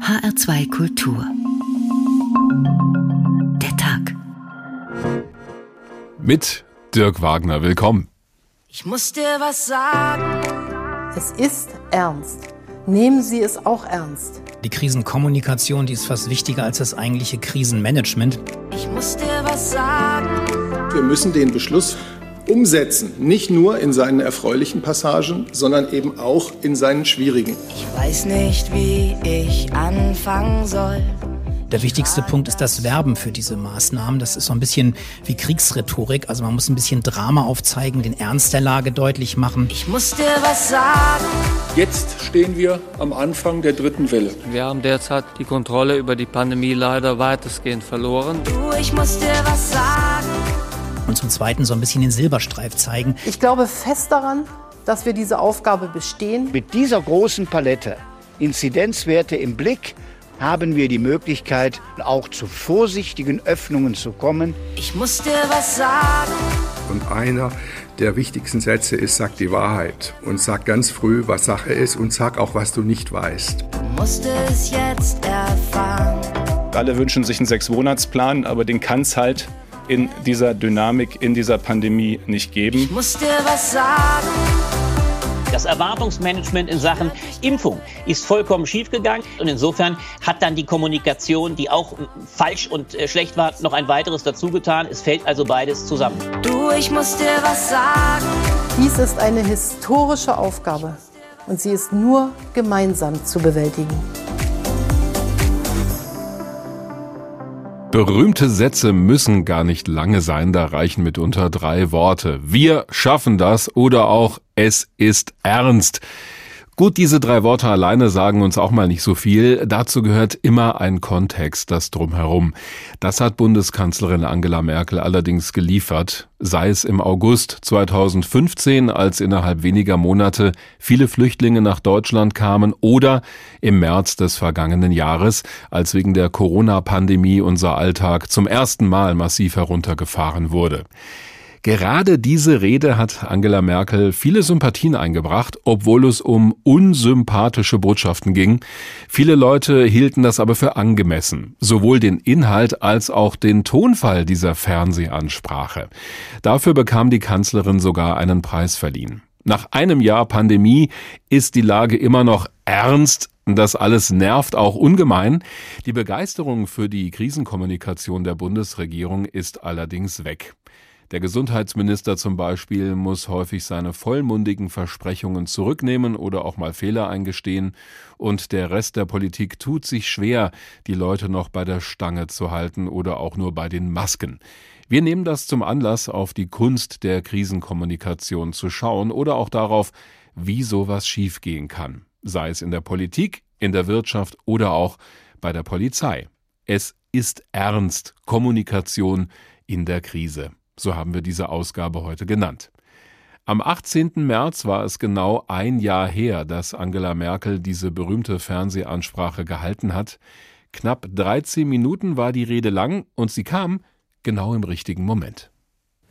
HR2 Kultur. Der Tag. Mit Dirk Wagner. Willkommen. Ich muss dir was sagen. Es ist ernst. Nehmen Sie es auch ernst. Die Krisenkommunikation, die ist fast wichtiger als das eigentliche Krisenmanagement. Ich muss dir was sagen. Wir müssen den Beschluss umsetzen, nicht nur in seinen erfreulichen Passagen, sondern eben auch in seinen schwierigen. Ich weiß nicht, wie ich anfangen soll. Der wichtigste Punkt ist das Werben für diese Maßnahmen. Das ist so ein bisschen wie Kriegsrhetorik. Also man muss ein bisschen Drama aufzeigen, den Ernst der Lage deutlich machen. Ich muss dir was sagen. Jetzt stehen wir am Anfang der dritten Welle. Wir haben derzeit die Kontrolle über die Pandemie leider weitestgehend verloren. Du, ich muss dir was sagen. Und zum Zweiten so ein bisschen den Silberstreif zeigen. Ich glaube fest daran, dass wir diese Aufgabe bestehen. Mit dieser großen Palette Inzidenzwerte im Blick haben wir die Möglichkeit, auch zu vorsichtigen Öffnungen zu kommen. Ich muss dir was sagen. Und einer der wichtigsten Sätze ist, sag die Wahrheit und sag ganz früh, was Sache ist und sag auch, was du nicht weißt. Du musst es jetzt erfahren. Alle wünschen sich einen Sechs-Monats-Plan, aber den kann es halt in dieser Dynamik, in dieser Pandemie nicht geben. Ich muss dir was sagen. Das Erwartungsmanagement in Sachen Impfung ist vollkommen schiefgegangen. Und insofern hat dann die Kommunikation, die auch falsch und äh, schlecht war, noch ein weiteres dazugetan. Es fällt also beides zusammen. Du, ich muss dir was sagen. Dies ist eine historische Aufgabe und sie ist nur gemeinsam zu bewältigen. Berühmte Sätze müssen gar nicht lange sein, da reichen mitunter drei Worte. Wir schaffen das oder auch es ist ernst. Gut, diese drei Worte alleine sagen uns auch mal nicht so viel. Dazu gehört immer ein Kontext, das drumherum. Das hat Bundeskanzlerin Angela Merkel allerdings geliefert, sei es im August 2015, als innerhalb weniger Monate viele Flüchtlinge nach Deutschland kamen, oder im März des vergangenen Jahres, als wegen der Corona-Pandemie unser Alltag zum ersten Mal massiv heruntergefahren wurde. Gerade diese Rede hat Angela Merkel viele Sympathien eingebracht, obwohl es um unsympathische Botschaften ging. Viele Leute hielten das aber für angemessen, sowohl den Inhalt als auch den Tonfall dieser Fernsehansprache. Dafür bekam die Kanzlerin sogar einen Preis verliehen. Nach einem Jahr Pandemie ist die Lage immer noch ernst, das alles nervt auch ungemein. Die Begeisterung für die Krisenkommunikation der Bundesregierung ist allerdings weg. Der Gesundheitsminister zum Beispiel muss häufig seine vollmundigen Versprechungen zurücknehmen oder auch mal Fehler eingestehen, und der Rest der Politik tut sich schwer, die Leute noch bei der Stange zu halten oder auch nur bei den Masken. Wir nehmen das zum Anlass, auf die Kunst der Krisenkommunikation zu schauen oder auch darauf, wie sowas schiefgehen kann, sei es in der Politik, in der Wirtschaft oder auch bei der Polizei. Es ist ernst Kommunikation in der Krise. So haben wir diese Ausgabe heute genannt. Am 18. März war es genau ein Jahr her, dass Angela Merkel diese berühmte Fernsehansprache gehalten hat. Knapp 13 Minuten war die Rede lang und sie kam genau im richtigen Moment.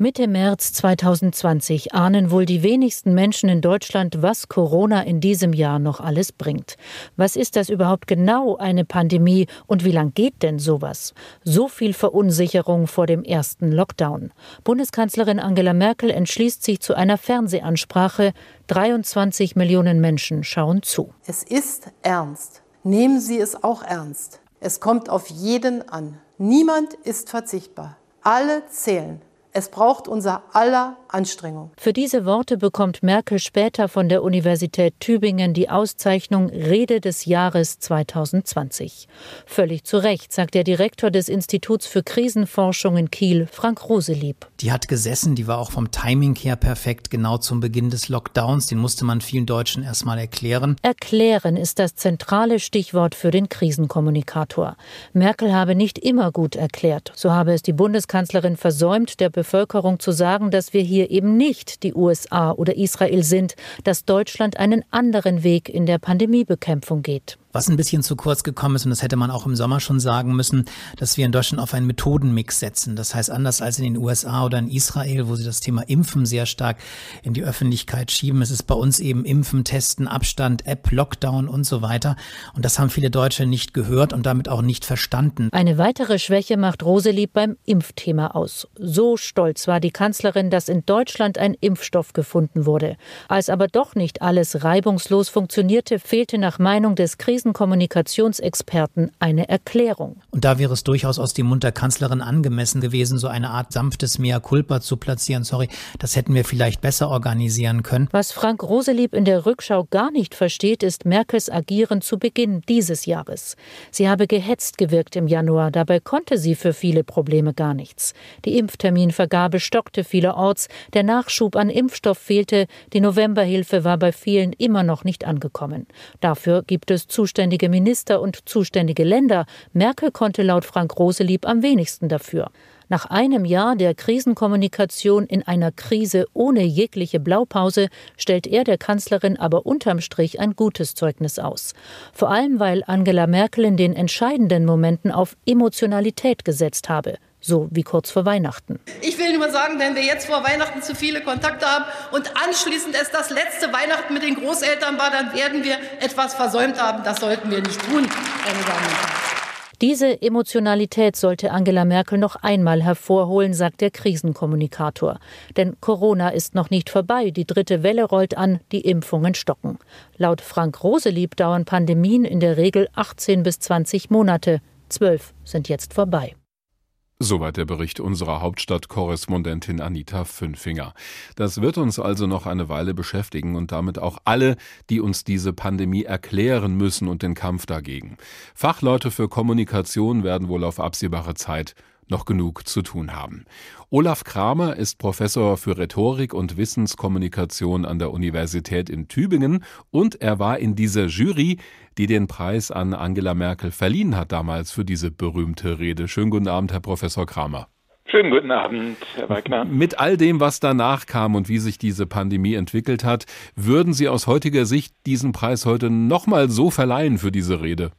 Mitte März 2020 ahnen wohl die wenigsten Menschen in Deutschland, was Corona in diesem Jahr noch alles bringt. Was ist das überhaupt genau, eine Pandemie, und wie lang geht denn sowas? So viel Verunsicherung vor dem ersten Lockdown. Bundeskanzlerin Angela Merkel entschließt sich zu einer Fernsehansprache. 23 Millionen Menschen schauen zu. Es ist ernst. Nehmen Sie es auch ernst. Es kommt auf jeden an. Niemand ist verzichtbar. Alle zählen. Es braucht unser aller Anstrengung. Für diese Worte bekommt Merkel später von der Universität Tübingen die Auszeichnung Rede des Jahres 2020. Völlig zu Recht, sagt der Direktor des Instituts für Krisenforschung in Kiel, Frank Roselieb. Die hat gesessen, die war auch vom Timing her perfekt, genau zum Beginn des Lockdowns. Den musste man vielen Deutschen erstmal erklären. Erklären ist das zentrale Stichwort für den Krisenkommunikator. Merkel habe nicht immer gut erklärt. So habe es die Bundeskanzlerin versäumt, der Bevölkerung zu sagen, dass wir hier eben nicht die USA oder Israel sind, dass Deutschland einen anderen Weg in der Pandemiebekämpfung geht. Was ein bisschen zu kurz gekommen ist, und das hätte man auch im Sommer schon sagen müssen, dass wir in Deutschland auf einen Methodenmix setzen. Das heißt, anders als in den USA oder in Israel, wo sie das Thema Impfen sehr stark in die Öffentlichkeit schieben, ist es bei uns eben Impfen, Testen, Abstand, App, Lockdown und so weiter. Und das haben viele Deutsche nicht gehört und damit auch nicht verstanden. Eine weitere Schwäche macht Roselieb beim Impfthema aus. So stolz war die Kanzlerin, dass in Deutschland ein Impfstoff gefunden wurde. Als aber doch nicht alles reibungslos funktionierte, fehlte nach Meinung des Krisen Krisenkommunikationsexperten eine Erklärung. Und da wäre es durchaus aus dem Mund der Kanzlerin angemessen gewesen, so eine Art sanftes Mea culpa zu platzieren. Sorry, das hätten wir vielleicht besser organisieren können. Was Frank Roselieb in der Rückschau gar nicht versteht, ist Merkels Agieren zu Beginn dieses Jahres. Sie habe gehetzt gewirkt im Januar, dabei konnte sie für viele Probleme gar nichts. Die Impfterminvergabe stockte vielerorts, der Nachschub an Impfstoff fehlte, die Novemberhilfe war bei vielen immer noch nicht angekommen. Dafür gibt es Zuschauer zuständige Minister und zuständige Länder. Merkel konnte laut Frank Roselieb am wenigsten dafür. Nach einem Jahr der Krisenkommunikation in einer Krise ohne jegliche Blaupause stellt er der Kanzlerin aber unterm Strich ein gutes Zeugnis aus. Vor allem, weil Angela Merkel in den entscheidenden Momenten auf Emotionalität gesetzt habe so wie kurz vor Weihnachten. Ich will nur sagen, wenn wir jetzt vor Weihnachten zu viele Kontakte haben und anschließend es das letzte Weihnachten mit den Großeltern war, dann werden wir etwas versäumt haben. Das sollten wir nicht tun, meine Damen und Herren. Diese Emotionalität sollte Angela Merkel noch einmal hervorholen, sagt der Krisenkommunikator. Denn Corona ist noch nicht vorbei, die dritte Welle rollt an, die Impfungen stocken. Laut Frank Roselieb dauern Pandemien in der Regel 18 bis 20 Monate. Zwölf sind jetzt vorbei. Soweit der Bericht unserer Hauptstadtkorrespondentin Anita Fünfinger. Das wird uns also noch eine Weile beschäftigen und damit auch alle, die uns diese Pandemie erklären müssen und den Kampf dagegen. Fachleute für Kommunikation werden wohl auf absehbare Zeit noch genug zu tun haben. Olaf Kramer ist Professor für Rhetorik und Wissenskommunikation an der Universität in Tübingen und er war in dieser Jury, die den Preis an Angela Merkel verliehen hat damals für diese berühmte Rede. Schönen guten Abend, Herr Professor Kramer. Schönen guten Abend, Herr Wagner. Mit all dem, was danach kam und wie sich diese Pandemie entwickelt hat, würden Sie aus heutiger Sicht diesen Preis heute nochmal so verleihen für diese Rede?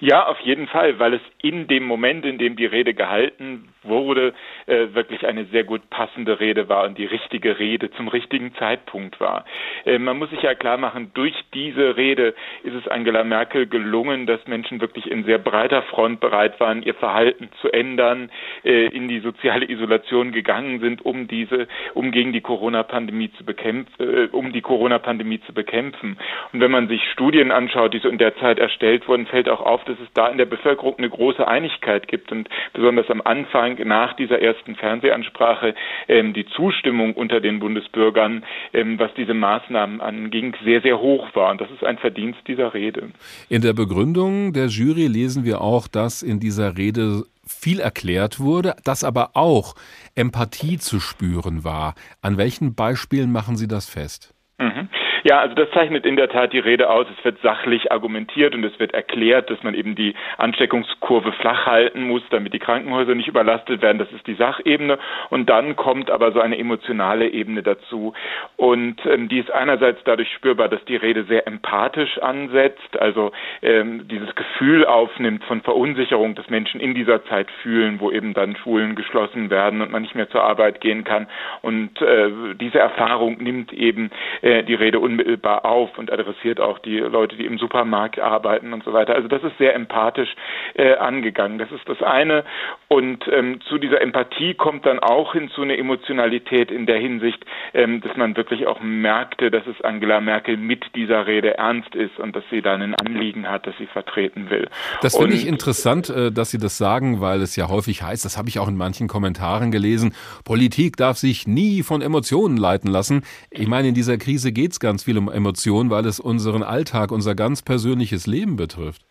Ja, auf jeden Fall, weil es in dem Moment, in dem die Rede gehalten wurde, äh, wirklich eine sehr gut passende Rede war und die richtige Rede zum richtigen Zeitpunkt war. Äh, man muss sich ja klar machen, durch diese Rede ist es Angela Merkel gelungen, dass Menschen wirklich in sehr breiter Front bereit waren, ihr Verhalten zu ändern, äh, in die soziale Isolation gegangen sind, um diese, um gegen die Corona-Pandemie zu bekämpfen, äh, um die Corona-Pandemie zu bekämpfen. Und wenn man sich Studien anschaut, die so in der Zeit erstellt wurden, fällt auch auf, dass es da in der Bevölkerung eine große Einigkeit gibt und besonders am Anfang nach dieser ersten Fernsehansprache ähm, die Zustimmung unter den Bundesbürgern, ähm, was diese Maßnahmen anging, sehr, sehr hoch war. Und das ist ein Verdienst dieser Rede. In der Begründung der Jury lesen wir auch, dass in dieser Rede viel erklärt wurde, dass aber auch Empathie zu spüren war. An welchen Beispielen machen Sie das fest? Mhm. Ja, also das zeichnet in der Tat die Rede aus. Es wird sachlich argumentiert und es wird erklärt, dass man eben die Ansteckungskurve flach halten muss, damit die Krankenhäuser nicht überlastet werden. Das ist die Sachebene. Und dann kommt aber so eine emotionale Ebene dazu. Und ähm, die ist einerseits dadurch spürbar, dass die Rede sehr empathisch ansetzt, also ähm, dieses Gefühl aufnimmt von Verunsicherung, das Menschen in dieser Zeit fühlen, wo eben dann Schulen geschlossen werden und man nicht mehr zur Arbeit gehen kann. Und äh, diese Erfahrung nimmt eben äh, die Rede unmittelbar auf und adressiert auch die Leute, die im Supermarkt arbeiten und so weiter. Also das ist sehr empathisch äh, angegangen. Das ist das eine. Und ähm, zu dieser Empathie kommt dann auch hinzu eine Emotionalität in der Hinsicht, ähm, dass man wirklich auch merkte, dass es Angela Merkel mit dieser Rede ernst ist und dass sie dann ein Anliegen hat, das sie vertreten will. Das finde ich interessant, äh, dass Sie das sagen, weil es ja häufig heißt, das habe ich auch in manchen Kommentaren gelesen, Politik darf sich nie von Emotionen leiten lassen. Ich meine, in dieser Krise geht es ganz ganz viel um Emotionen, weil es unseren Alltag, unser ganz persönliches Leben betrifft.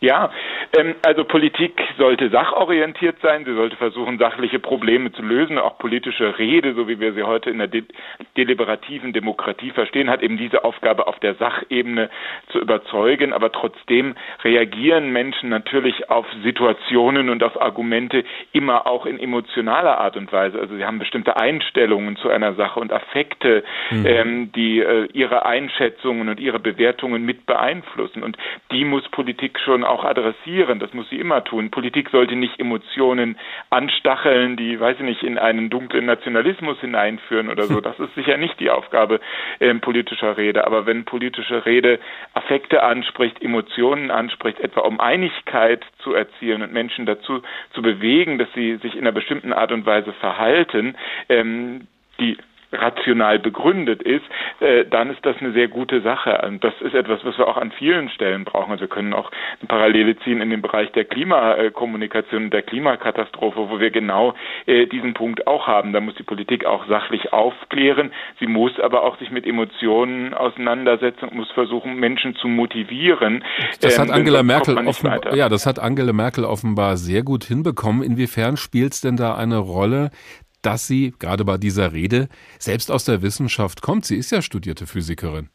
Ja, Ähm, also Politik sollte sachorientiert sein, sie sollte versuchen, sachliche Probleme zu lösen. Auch politische Rede, so wie wir sie heute in der de deliberativen Demokratie verstehen, hat eben diese Aufgabe auf der Sachebene zu überzeugen. Aber trotzdem reagieren Menschen natürlich auf Situationen und auf Argumente immer auch in emotionaler Art und Weise. Also sie haben bestimmte Einstellungen zu einer Sache und Affekte, mhm. ähm, die äh, ihre Einschätzungen und ihre Bewertungen mit beeinflussen. Und die muss Politik schon auch adressieren. Das muss sie immer tun. Politik sollte nicht Emotionen anstacheln, die, weiß ich nicht, in einen dunklen Nationalismus hineinführen oder so. Das ist sicher nicht die Aufgabe äh, politischer Rede. Aber wenn politische Rede Affekte anspricht, Emotionen anspricht, etwa um Einigkeit zu erzielen und Menschen dazu zu bewegen, dass sie sich in einer bestimmten Art und Weise verhalten, ähm, die rational begründet ist, äh, dann ist das eine sehr gute Sache. Und das ist etwas, was wir auch an vielen Stellen brauchen. Also wir können auch eine Parallele ziehen in den Bereich der Klimakommunikation und der Klimakatastrophe, wo wir genau äh, diesen Punkt auch haben. Da muss die Politik auch sachlich aufklären. Sie muss aber auch sich mit Emotionen auseinandersetzen und muss versuchen, Menschen zu motivieren. Das hat ähm, Angela Merkel offenbar, ja, das hat Angela Merkel offenbar sehr gut hinbekommen. Inwiefern spielt es denn da eine Rolle, dass sie, gerade bei dieser Rede, selbst aus der Wissenschaft kommt. Sie ist ja studierte Physikerin.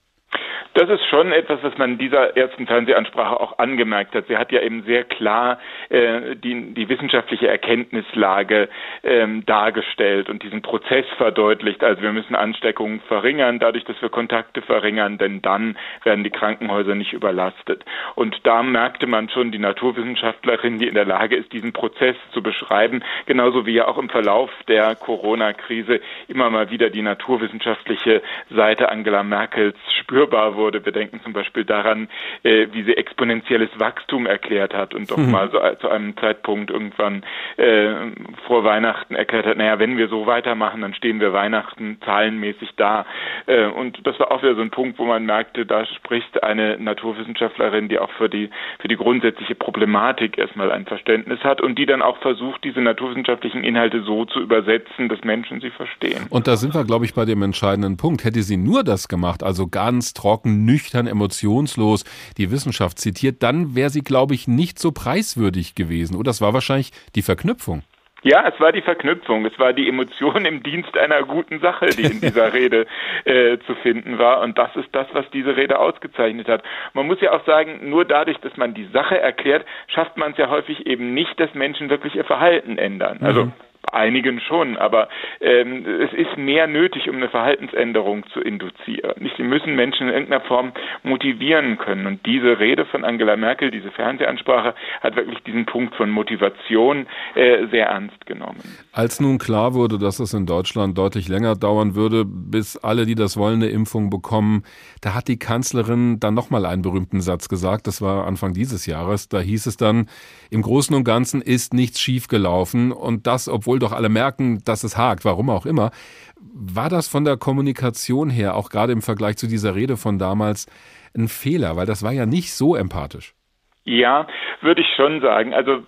Das ist schon etwas, was man dieser ersten Fernsehansprache auch angemerkt hat. Sie hat ja eben sehr klar äh, die, die wissenschaftliche Erkenntnislage ähm, dargestellt und diesen Prozess verdeutlicht. Also wir müssen Ansteckungen verringern, dadurch, dass wir Kontakte verringern, denn dann werden die Krankenhäuser nicht überlastet. Und da merkte man schon die Naturwissenschaftlerin, die in der Lage ist, diesen Prozess zu beschreiben, genauso wie ja auch im Verlauf der Corona-Krise immer mal wieder die naturwissenschaftliche Seite Angela Merkels spürbar wurde wurde. Wir denken zum Beispiel daran, äh, wie sie exponentielles Wachstum erklärt hat und doch mhm. mal so zu einem Zeitpunkt irgendwann äh, vor Weihnachten erklärt hat, naja, wenn wir so weitermachen, dann stehen wir Weihnachten zahlenmäßig da. Äh, und das war auch wieder so ein Punkt, wo man merkte, da spricht eine Naturwissenschaftlerin, die auch für die, für die grundsätzliche Problematik erstmal ein Verständnis hat und die dann auch versucht, diese naturwissenschaftlichen Inhalte so zu übersetzen, dass Menschen sie verstehen. Und da sind wir, glaube ich, bei dem entscheidenden Punkt. Hätte sie nur das gemacht, also ganz trocken, nüchtern, emotionslos die Wissenschaft zitiert, dann wäre sie, glaube ich, nicht so preiswürdig gewesen. Oder das war wahrscheinlich die Verknüpfung. Ja, es war die Verknüpfung, es war die Emotion im Dienst einer guten Sache, die in dieser Rede äh, zu finden war. Und das ist das, was diese Rede ausgezeichnet hat. Man muss ja auch sagen, nur dadurch, dass man die Sache erklärt, schafft man es ja häufig eben nicht, dass Menschen wirklich ihr Verhalten ändern. Also mhm einigen schon, aber ähm, es ist mehr nötig, um eine Verhaltensänderung zu induzieren. Sie müssen Menschen in irgendeiner Form motivieren können. Und diese Rede von Angela Merkel, diese Fernsehansprache, hat wirklich diesen Punkt von Motivation äh, sehr ernst genommen. Als nun klar wurde, dass es in Deutschland deutlich länger dauern würde, bis alle, die das wollen, eine Impfung bekommen, da hat die Kanzlerin dann nochmal einen berühmten Satz gesagt. Das war Anfang dieses Jahres. Da hieß es dann, im Großen und Ganzen ist nichts schiefgelaufen und das, obwohl obwohl doch alle merken, dass es hakt, warum auch immer. War das von der Kommunikation her, auch gerade im Vergleich zu dieser Rede von damals, ein Fehler? Weil das war ja nicht so empathisch. Ja, würde ich schon sagen. Also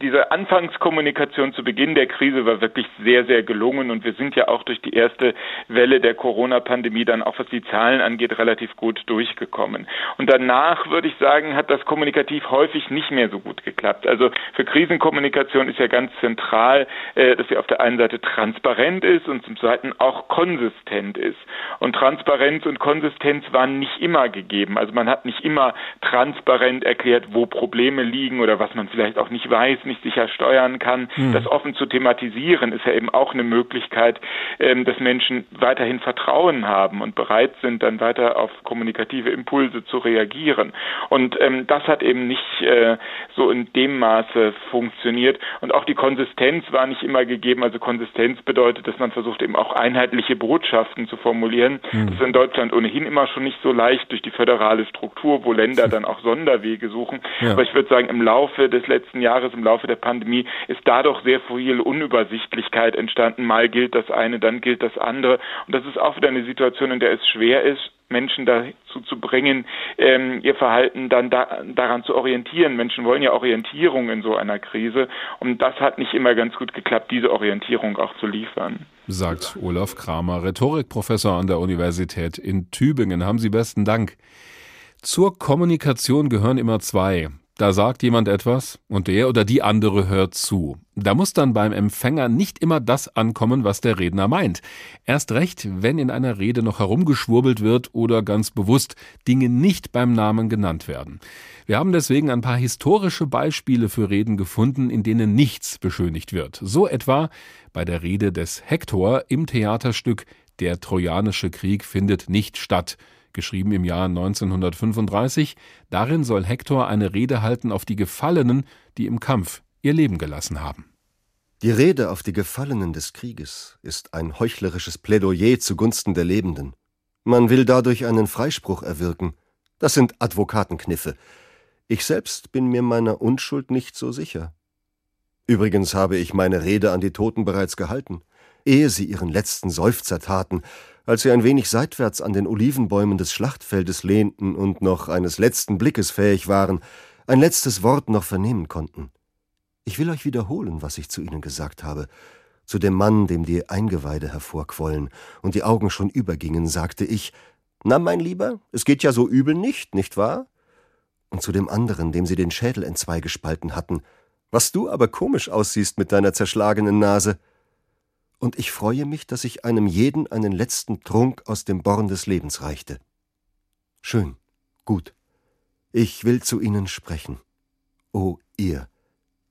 diese Anfangskommunikation zu Beginn der Krise war wirklich sehr, sehr gelungen und wir sind ja auch durch die erste Welle der Corona-Pandemie dann auch was die Zahlen angeht relativ gut durchgekommen. Und danach würde ich sagen, hat das kommunikativ häufig nicht mehr so gut geklappt. Also für Krisenkommunikation ist ja ganz zentral, äh, dass sie auf der einen Seite transparent ist und zum zweiten auch konsistent ist. Und Transparenz und Konsistenz waren nicht immer gegeben. Also man hat nicht immer transparent erklärt, wo Probleme liegen oder was man vielleicht auch nicht weiß nicht sicher steuern kann. Mhm. Das offen zu thematisieren ist ja eben auch eine Möglichkeit, ähm, dass Menschen weiterhin Vertrauen haben und bereit sind, dann weiter auf kommunikative Impulse zu reagieren. Und ähm, das hat eben nicht äh, so in dem Maße funktioniert. Und auch die Konsistenz war nicht immer gegeben. Also Konsistenz bedeutet, dass man versucht, eben auch einheitliche Botschaften zu formulieren. Mhm. Das ist in Deutschland ohnehin immer schon nicht so leicht durch die föderale Struktur, wo Länder dann auch Sonderwege suchen. Ja. Aber ich würde sagen, im Laufe des letzten Jahres, im Laufe Laufe der Pandemie ist dadurch sehr viel Unübersichtlichkeit entstanden. Mal gilt das eine, dann gilt das andere. Und das ist auch wieder eine Situation, in der es schwer ist, Menschen dazu zu bringen, ähm, ihr Verhalten dann da, daran zu orientieren. Menschen wollen ja Orientierung in so einer Krise und das hat nicht immer ganz gut geklappt, diese Orientierung auch zu liefern. Sagt Olaf Kramer, Rhetorikprofessor an der Universität in Tübingen. Haben Sie besten Dank. Zur Kommunikation gehören immer zwei. Da sagt jemand etwas und der oder die andere hört zu. Da muss dann beim Empfänger nicht immer das ankommen, was der Redner meint. Erst recht, wenn in einer Rede noch herumgeschwurbelt wird oder ganz bewusst Dinge nicht beim Namen genannt werden. Wir haben deswegen ein paar historische Beispiele für Reden gefunden, in denen nichts beschönigt wird. So etwa bei der Rede des Hektor im Theaterstück Der Trojanische Krieg findet nicht statt geschrieben im Jahr 1935. Darin soll Hektor eine Rede halten auf die Gefallenen, die im Kampf ihr Leben gelassen haben. Die Rede auf die Gefallenen des Krieges ist ein heuchlerisches Plädoyer zugunsten der Lebenden. Man will dadurch einen Freispruch erwirken. Das sind Advokatenkniffe. Ich selbst bin mir meiner Unschuld nicht so sicher. Übrigens habe ich meine Rede an die Toten bereits gehalten, ehe sie ihren letzten Seufzer taten als sie ein wenig seitwärts an den Olivenbäumen des Schlachtfeldes lehnten und noch eines letzten Blickes fähig waren, ein letztes Wort noch vernehmen konnten. Ich will euch wiederholen, was ich zu ihnen gesagt habe. Zu dem Mann, dem die Eingeweide hervorquollen und die Augen schon übergingen, sagte ich, Na, mein Lieber, es geht ja so übel nicht, nicht wahr? Und zu dem anderen, dem sie den Schädel entzwei gespalten hatten, was du aber komisch aussiehst mit deiner zerschlagenen Nase und ich freue mich, dass ich einem jeden einen letzten Trunk aus dem Born des Lebens reichte. Schön, gut. Ich will zu Ihnen sprechen. O ihr,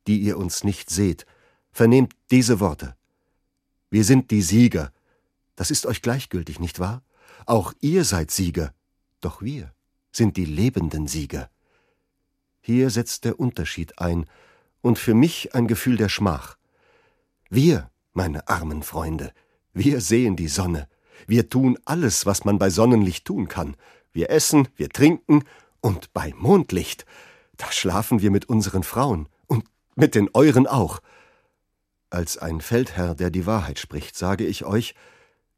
die ihr uns nicht seht, vernehmt diese Worte. Wir sind die Sieger. Das ist euch gleichgültig, nicht wahr? Auch ihr seid Sieger, doch wir sind die lebenden Sieger. Hier setzt der Unterschied ein, und für mich ein Gefühl der Schmach. Wir meine armen Freunde, wir sehen die Sonne. Wir tun alles, was man bei Sonnenlicht tun kann. Wir essen, wir trinken und bei Mondlicht, da schlafen wir mit unseren Frauen und mit den euren auch. Als ein Feldherr, der die Wahrheit spricht, sage ich euch,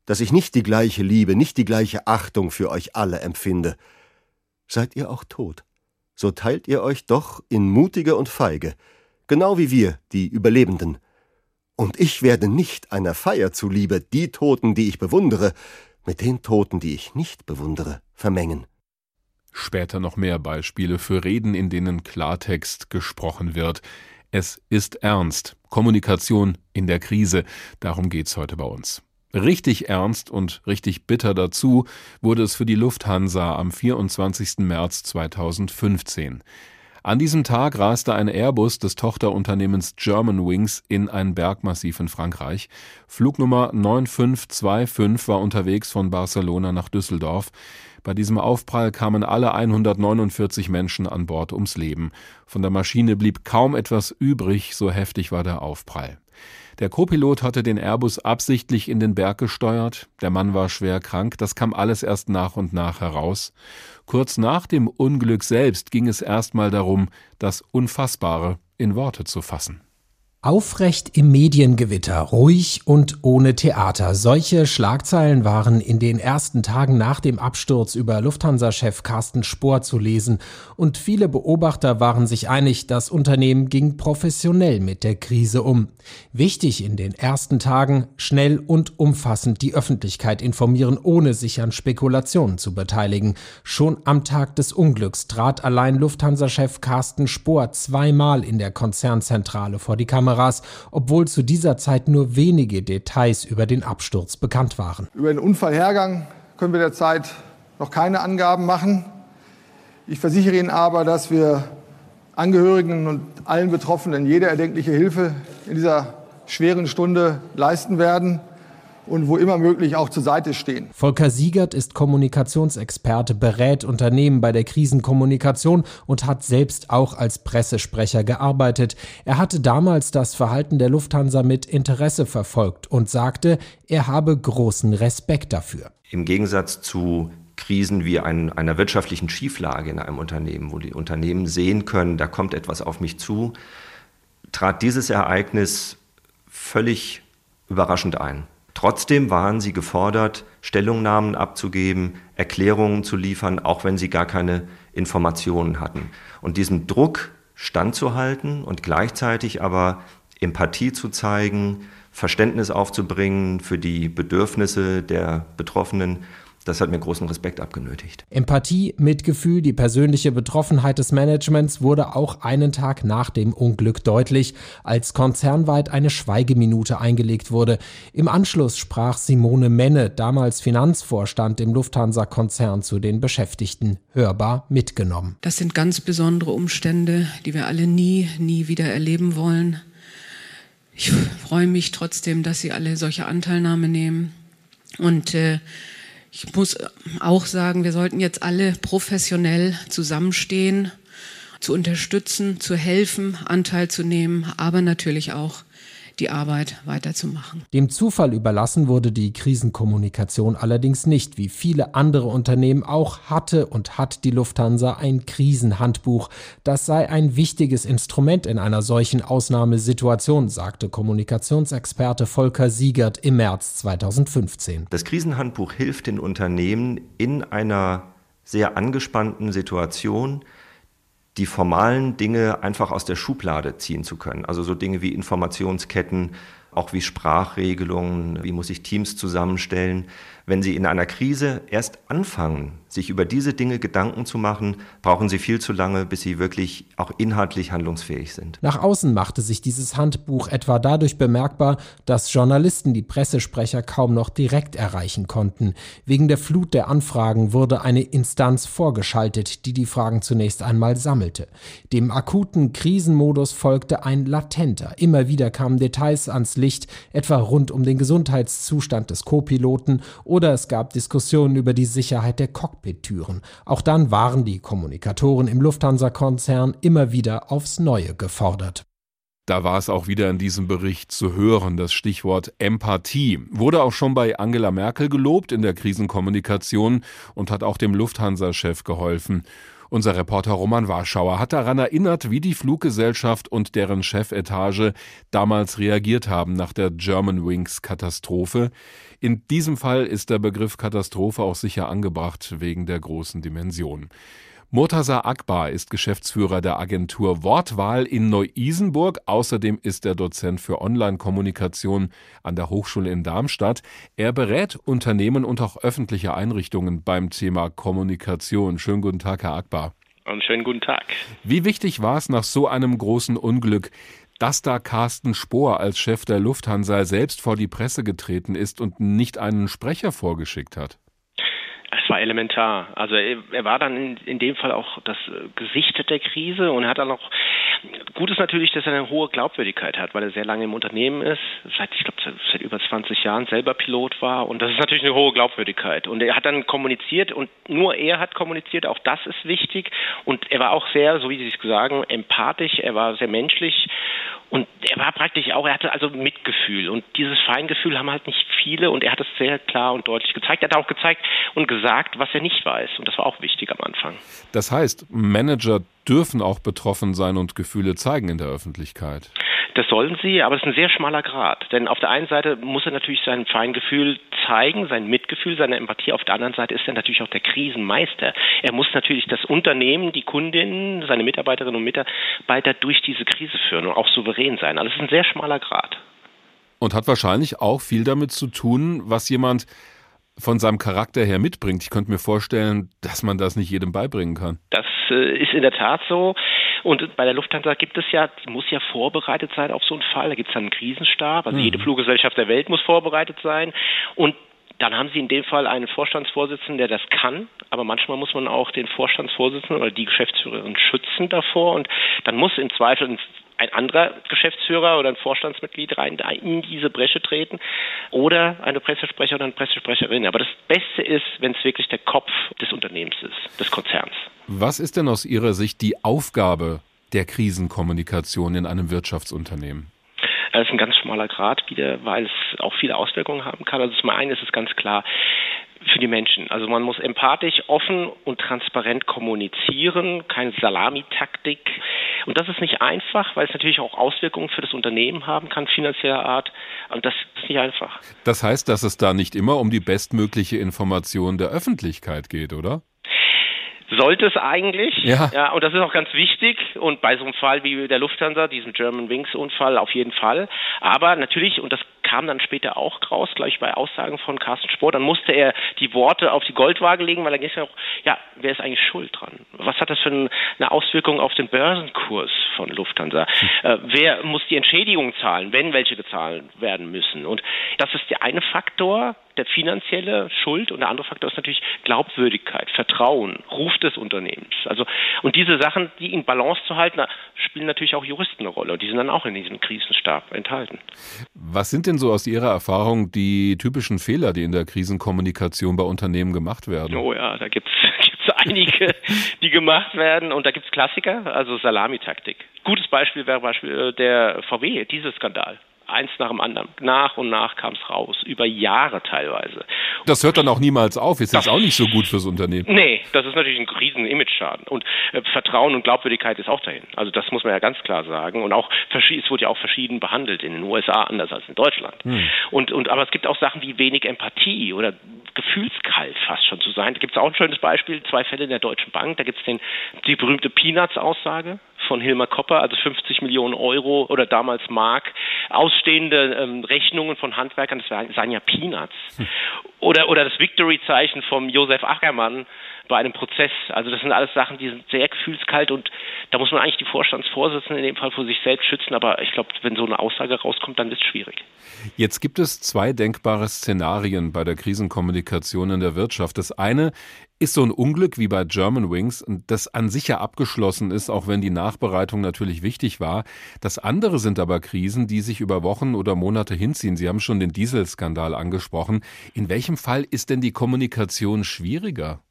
dass ich nicht die gleiche Liebe, nicht die gleiche Achtung für euch alle empfinde. Seid ihr auch tot, so teilt ihr euch doch in mutige und feige, genau wie wir, die Überlebenden. Und ich werde nicht einer Feier zuliebe die Toten, die ich bewundere, mit den Toten, die ich nicht bewundere, vermengen. Später noch mehr Beispiele für Reden, in denen Klartext gesprochen wird. Es ist ernst. Kommunikation in der Krise. Darum geht's heute bei uns. Richtig ernst und richtig bitter dazu wurde es für die Lufthansa am 24. März 2015. An diesem Tag raste ein Airbus des Tochterunternehmens Germanwings in ein Bergmassiv in Frankreich. Flugnummer 9525 war unterwegs von Barcelona nach Düsseldorf. Bei diesem Aufprall kamen alle 149 Menschen an Bord ums Leben. Von der Maschine blieb kaum etwas übrig, so heftig war der Aufprall. Der Co-Pilot hatte den Airbus absichtlich in den Berg gesteuert. Der Mann war schwer krank. Das kam alles erst nach und nach heraus. Kurz nach dem Unglück selbst ging es erstmal darum, das Unfassbare in Worte zu fassen. Aufrecht im Mediengewitter, ruhig und ohne Theater. Solche Schlagzeilen waren in den ersten Tagen nach dem Absturz über Lufthansa-Chef Carsten Spohr zu lesen. Und viele Beobachter waren sich einig, das Unternehmen ging professionell mit der Krise um. Wichtig in den ersten Tagen, schnell und umfassend die Öffentlichkeit informieren, ohne sich an Spekulationen zu beteiligen. Schon am Tag des Unglücks trat allein Lufthansa-Chef Carsten Spohr zweimal in der Konzernzentrale vor die Kamera Kameras, obwohl zu dieser Zeit nur wenige Details über den Absturz bekannt waren. Über den Unfallhergang können wir derzeit noch keine Angaben machen. Ich versichere Ihnen aber, dass wir Angehörigen und allen Betroffenen jede erdenkliche Hilfe in dieser schweren Stunde leisten werden und wo immer möglich auch zur Seite stehen. Volker Siegert ist Kommunikationsexperte, berät Unternehmen bei der Krisenkommunikation und hat selbst auch als Pressesprecher gearbeitet. Er hatte damals das Verhalten der Lufthansa mit Interesse verfolgt und sagte, er habe großen Respekt dafür. Im Gegensatz zu Krisen wie ein, einer wirtschaftlichen Schieflage in einem Unternehmen, wo die Unternehmen sehen können, da kommt etwas auf mich zu, trat dieses Ereignis völlig überraschend ein. Trotzdem waren sie gefordert, Stellungnahmen abzugeben, Erklärungen zu liefern, auch wenn sie gar keine Informationen hatten. Und diesem Druck standzuhalten und gleichzeitig aber Empathie zu zeigen, Verständnis aufzubringen für die Bedürfnisse der Betroffenen, das hat mir großen Respekt abgenötigt. Empathie, Mitgefühl, die persönliche Betroffenheit des Managements wurde auch einen Tag nach dem Unglück deutlich, als konzernweit eine Schweigeminute eingelegt wurde. Im Anschluss sprach Simone Menne, damals Finanzvorstand im Lufthansa-Konzern, zu den Beschäftigten, hörbar mitgenommen. Das sind ganz besondere Umstände, die wir alle nie, nie wieder erleben wollen. Ich freue mich trotzdem, dass Sie alle solche Anteilnahme nehmen. Und äh, ich muss auch sagen, wir sollten jetzt alle professionell zusammenstehen, zu unterstützen, zu helfen, Anteil zu nehmen, aber natürlich auch die Arbeit weiterzumachen. Dem Zufall überlassen wurde die Krisenkommunikation allerdings nicht. Wie viele andere Unternehmen auch hatte und hat die Lufthansa ein Krisenhandbuch. Das sei ein wichtiges Instrument in einer solchen Ausnahmesituation, sagte Kommunikationsexperte Volker Siegert im März 2015. Das Krisenhandbuch hilft den Unternehmen in einer sehr angespannten Situation, die formalen Dinge einfach aus der Schublade ziehen zu können. Also so Dinge wie Informationsketten, auch wie Sprachregelungen, wie muss ich Teams zusammenstellen. Wenn Sie in einer Krise erst anfangen, sich über diese Dinge Gedanken zu machen, brauchen Sie viel zu lange, bis Sie wirklich auch inhaltlich handlungsfähig sind. Nach außen machte sich dieses Handbuch etwa dadurch bemerkbar, dass Journalisten die Pressesprecher kaum noch direkt erreichen konnten. Wegen der Flut der Anfragen wurde eine Instanz vorgeschaltet, die die Fragen zunächst einmal sammelte. Dem akuten Krisenmodus folgte ein latenter. Immer wieder kamen Details ans Licht, etwa rund um den Gesundheitszustand des Co-Piloten oder es gab Diskussionen über die Sicherheit der Cockpit-Türen. Auch dann waren die Kommunikatoren im Lufthansa-Konzern immer wieder aufs Neue gefordert. Da war es auch wieder in diesem Bericht zu hören, das Stichwort Empathie. Wurde auch schon bei Angela Merkel gelobt in der Krisenkommunikation und hat auch dem Lufthansa-Chef geholfen. Unser Reporter Roman Warschauer hat daran erinnert, wie die Fluggesellschaft und deren Chefetage damals reagiert haben nach der Germanwings Katastrophe. In diesem Fall ist der Begriff Katastrophe auch sicher angebracht wegen der großen Dimension. Murtaza Akbar ist Geschäftsführer der Agentur Wortwahl in Neu-Isenburg. Außerdem ist er Dozent für Online-Kommunikation an der Hochschule in Darmstadt. Er berät Unternehmen und auch öffentliche Einrichtungen beim Thema Kommunikation. Schönen guten Tag, Herr Akbar. Und schönen guten Tag. Wie wichtig war es nach so einem großen Unglück, dass da Carsten Spohr als Chef der Lufthansa selbst vor die Presse getreten ist und nicht einen Sprecher vorgeschickt hat? Es war elementar. Also er, er war dann in, in, dem Fall auch das Gesicht der Krise und hat dann auch gut ist natürlich, dass er eine hohe Glaubwürdigkeit hat, weil er sehr lange im Unternehmen ist, seit ich glaube seit über 20 Jahren selber Pilot war. Und das ist natürlich eine hohe Glaubwürdigkeit. Und er hat dann kommuniziert und nur er hat kommuniziert, auch das ist wichtig. Und er war auch sehr, so wie Sie es sagen, empathisch, er war sehr menschlich. Und er war praktisch auch, er hatte also Mitgefühl. Und dieses Feingefühl haben halt nicht viele und er hat es sehr klar und deutlich gezeigt. Er hat auch gezeigt und gesagt, was er nicht weiß. Und das war auch wichtig am Anfang. Das heißt, Manager dürfen auch betroffen sein und Gefühle zeigen in der Öffentlichkeit. Das sollen sie, aber es ist ein sehr schmaler Grad. Denn auf der einen Seite muss er natürlich sein Feingefühl zeigen, sein Mitgefühl, seine Empathie. Auf der anderen Seite ist er natürlich auch der Krisenmeister. Er muss natürlich das Unternehmen, die Kundinnen, seine Mitarbeiterinnen und Mitarbeiter durch diese Krise führen und auch souverän sein. Also es ist ein sehr schmaler Grad. Und hat wahrscheinlich auch viel damit zu tun, was jemand von seinem Charakter her mitbringt. Ich könnte mir vorstellen, dass man das nicht jedem beibringen kann. Das ist in der Tat so. Und bei der Lufthansa gibt es ja, die muss ja vorbereitet sein auf so einen Fall. Da gibt es dann einen Krisenstab. Also mhm. jede Fluggesellschaft der Welt muss vorbereitet sein. Und dann haben Sie in dem Fall einen Vorstandsvorsitzenden, der das kann, aber manchmal muss man auch den Vorstandsvorsitzenden oder die Geschäftsführerin schützen davor und dann muss im Zweifel ein anderer Geschäftsführer oder ein Vorstandsmitglied rein in diese Bresche treten oder eine Pressesprecher oder eine Pressesprecherin. Aber das Beste ist, wenn es wirklich der Kopf des Unternehmens ist, des Konzerns. Was ist denn aus Ihrer Sicht die Aufgabe der Krisenkommunikation in einem Wirtschaftsunternehmen? Das ist ein ganz schmaler Grad wieder, weil es auch viele Auswirkungen haben kann. Also zum einen ist es ganz klar, für die Menschen. Also man muss empathisch, offen und transparent kommunizieren, keine Salamitaktik. Und das ist nicht einfach, weil es natürlich auch Auswirkungen für das Unternehmen haben kann, finanzieller Art. Und das ist nicht einfach. Das heißt, dass es da nicht immer um die bestmögliche Information der Öffentlichkeit geht, oder? sollte es eigentlich. Ja. ja. Und das ist auch ganz wichtig. Und bei so einem Fall wie der Lufthansa, diesem German Wings Unfall, auf jeden Fall. Aber natürlich, und das kam dann später auch raus, gleich bei Aussagen von Carsten Spohr. Dann musste er die Worte auf die Goldwaage legen, weil dann ging es ja auch, ja, wer ist eigentlich schuld dran? Was hat das für eine Auswirkung auf den Börsenkurs von Lufthansa? Hm. Äh, wer muss die Entschädigung zahlen, wenn welche gezahlt werden müssen? Und das ist der eine Faktor, der finanzielle Schuld und der andere Faktor ist natürlich Glaubwürdigkeit, Vertrauen, Ruf des Unternehmens. Also und diese Sachen, die in Balance zu halten, spielen natürlich auch Juristen eine Rolle und die sind dann auch in diesem Krisenstab enthalten. Was sind denn so aus Ihrer Erfahrung die typischen Fehler, die in der Krisenkommunikation bei Unternehmen gemacht werden? Oh ja, da gibt es einige, die gemacht werden und da gibt es Klassiker, also Salamitaktik. Gutes Beispiel wäre Beispiel äh, der VW, dieser Skandal eins nach dem anderen. Nach und nach kam es raus, über Jahre teilweise. Das hört dann auch niemals auf. Ist das auch nicht so gut fürs Unternehmen? Nee, das ist natürlich ein riesen Image-Schaden. Und äh, Vertrauen und Glaubwürdigkeit ist auch dahin. Also das muss man ja ganz klar sagen. Und auch es wurde ja auch verschieden behandelt in den USA, anders als in Deutschland. Hm. Und, und aber es gibt auch Sachen wie wenig Empathie oder gefühlskalt fast schon zu sein. Da gibt es auch ein schönes Beispiel, zwei Fälle in der Deutschen Bank. Da gibt es die berühmte Peanuts-Aussage von Hilmar Kopper, also 50 Millionen Euro oder damals Mark, ausstehende ähm, Rechnungen von Handwerkern, das seien ja Peanuts. Hm. Oder, oder das Victory-Zeichen vom Josef Ackermann bei einem Prozess. Also das sind alles Sachen, die sind sehr gefühlskalt und da muss man eigentlich die Vorstandsvorsitzenden in dem Fall vor sich selbst schützen. Aber ich glaube, wenn so eine Aussage rauskommt, dann wird es schwierig. Jetzt gibt es zwei denkbare Szenarien bei der Krisenkommunikation in der Wirtschaft. Das eine ist so ein Unglück wie bei Germanwings, das an sich ja abgeschlossen ist, auch wenn die Nachbereitung natürlich wichtig war. Das andere sind aber Krisen, die sich über Wochen oder Monate hinziehen. Sie haben schon den Dieselskandal angesprochen. In welchem Fall ist denn die Kommunikation schwieriger?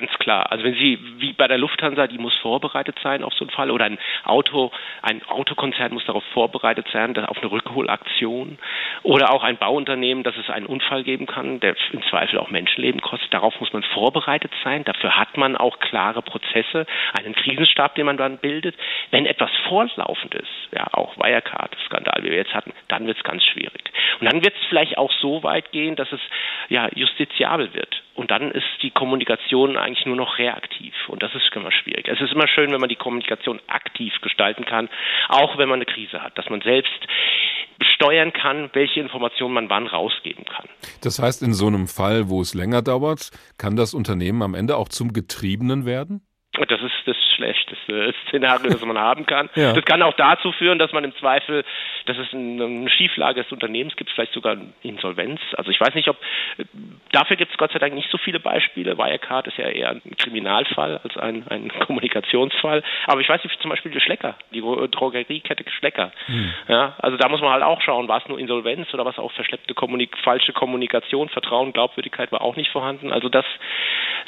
Ganz klar. Also wenn Sie, wie bei der Lufthansa, die muss vorbereitet sein auf so einen Fall oder ein Auto, ein Autokonzern muss darauf vorbereitet sein, auf eine Rückholaktion oder auch ein Bauunternehmen, dass es einen Unfall geben kann, der im Zweifel auch Menschenleben kostet. Darauf muss man vorbereitet sein. Dafür hat man auch klare Prozesse, einen Krisenstab, den man dann bildet. Wenn etwas vorlaufend ist, ja, auch Wirecard-Skandal, wie wir jetzt hatten, dann wird es ganz schwierig. Und dann wird es vielleicht auch so weit gehen, dass es ja justiziabel wird. Und dann ist die Kommunikation eigentlich nur noch reaktiv. Und das ist immer schwierig. Es ist immer schön, wenn man die Kommunikation aktiv gestalten kann, auch wenn man eine Krise hat, dass man selbst steuern kann, welche Informationen man wann rausgeben kann. Das heißt, in so einem Fall, wo es länger dauert, kann das Unternehmen am Ende auch zum Getriebenen werden? Das ist das schlechteste Szenario, das man haben kann. Ja. Das kann auch dazu führen, dass man im Zweifel, dass es eine Schieflage des Unternehmens gibt, vielleicht sogar Insolvenz. Also ich weiß nicht, ob dafür gibt es Gott sei Dank nicht so viele Beispiele. Wirecard ist ja eher ein Kriminalfall als ein, ein Kommunikationsfall. Aber ich weiß nicht, zum Beispiel die Schlecker, die Drogeriekette Schlecker. Hm. Ja, also da muss man halt auch schauen, war es nur Insolvenz oder was auch verschleppte Kommunik falsche Kommunikation, Vertrauen, Glaubwürdigkeit war auch nicht vorhanden. Also das,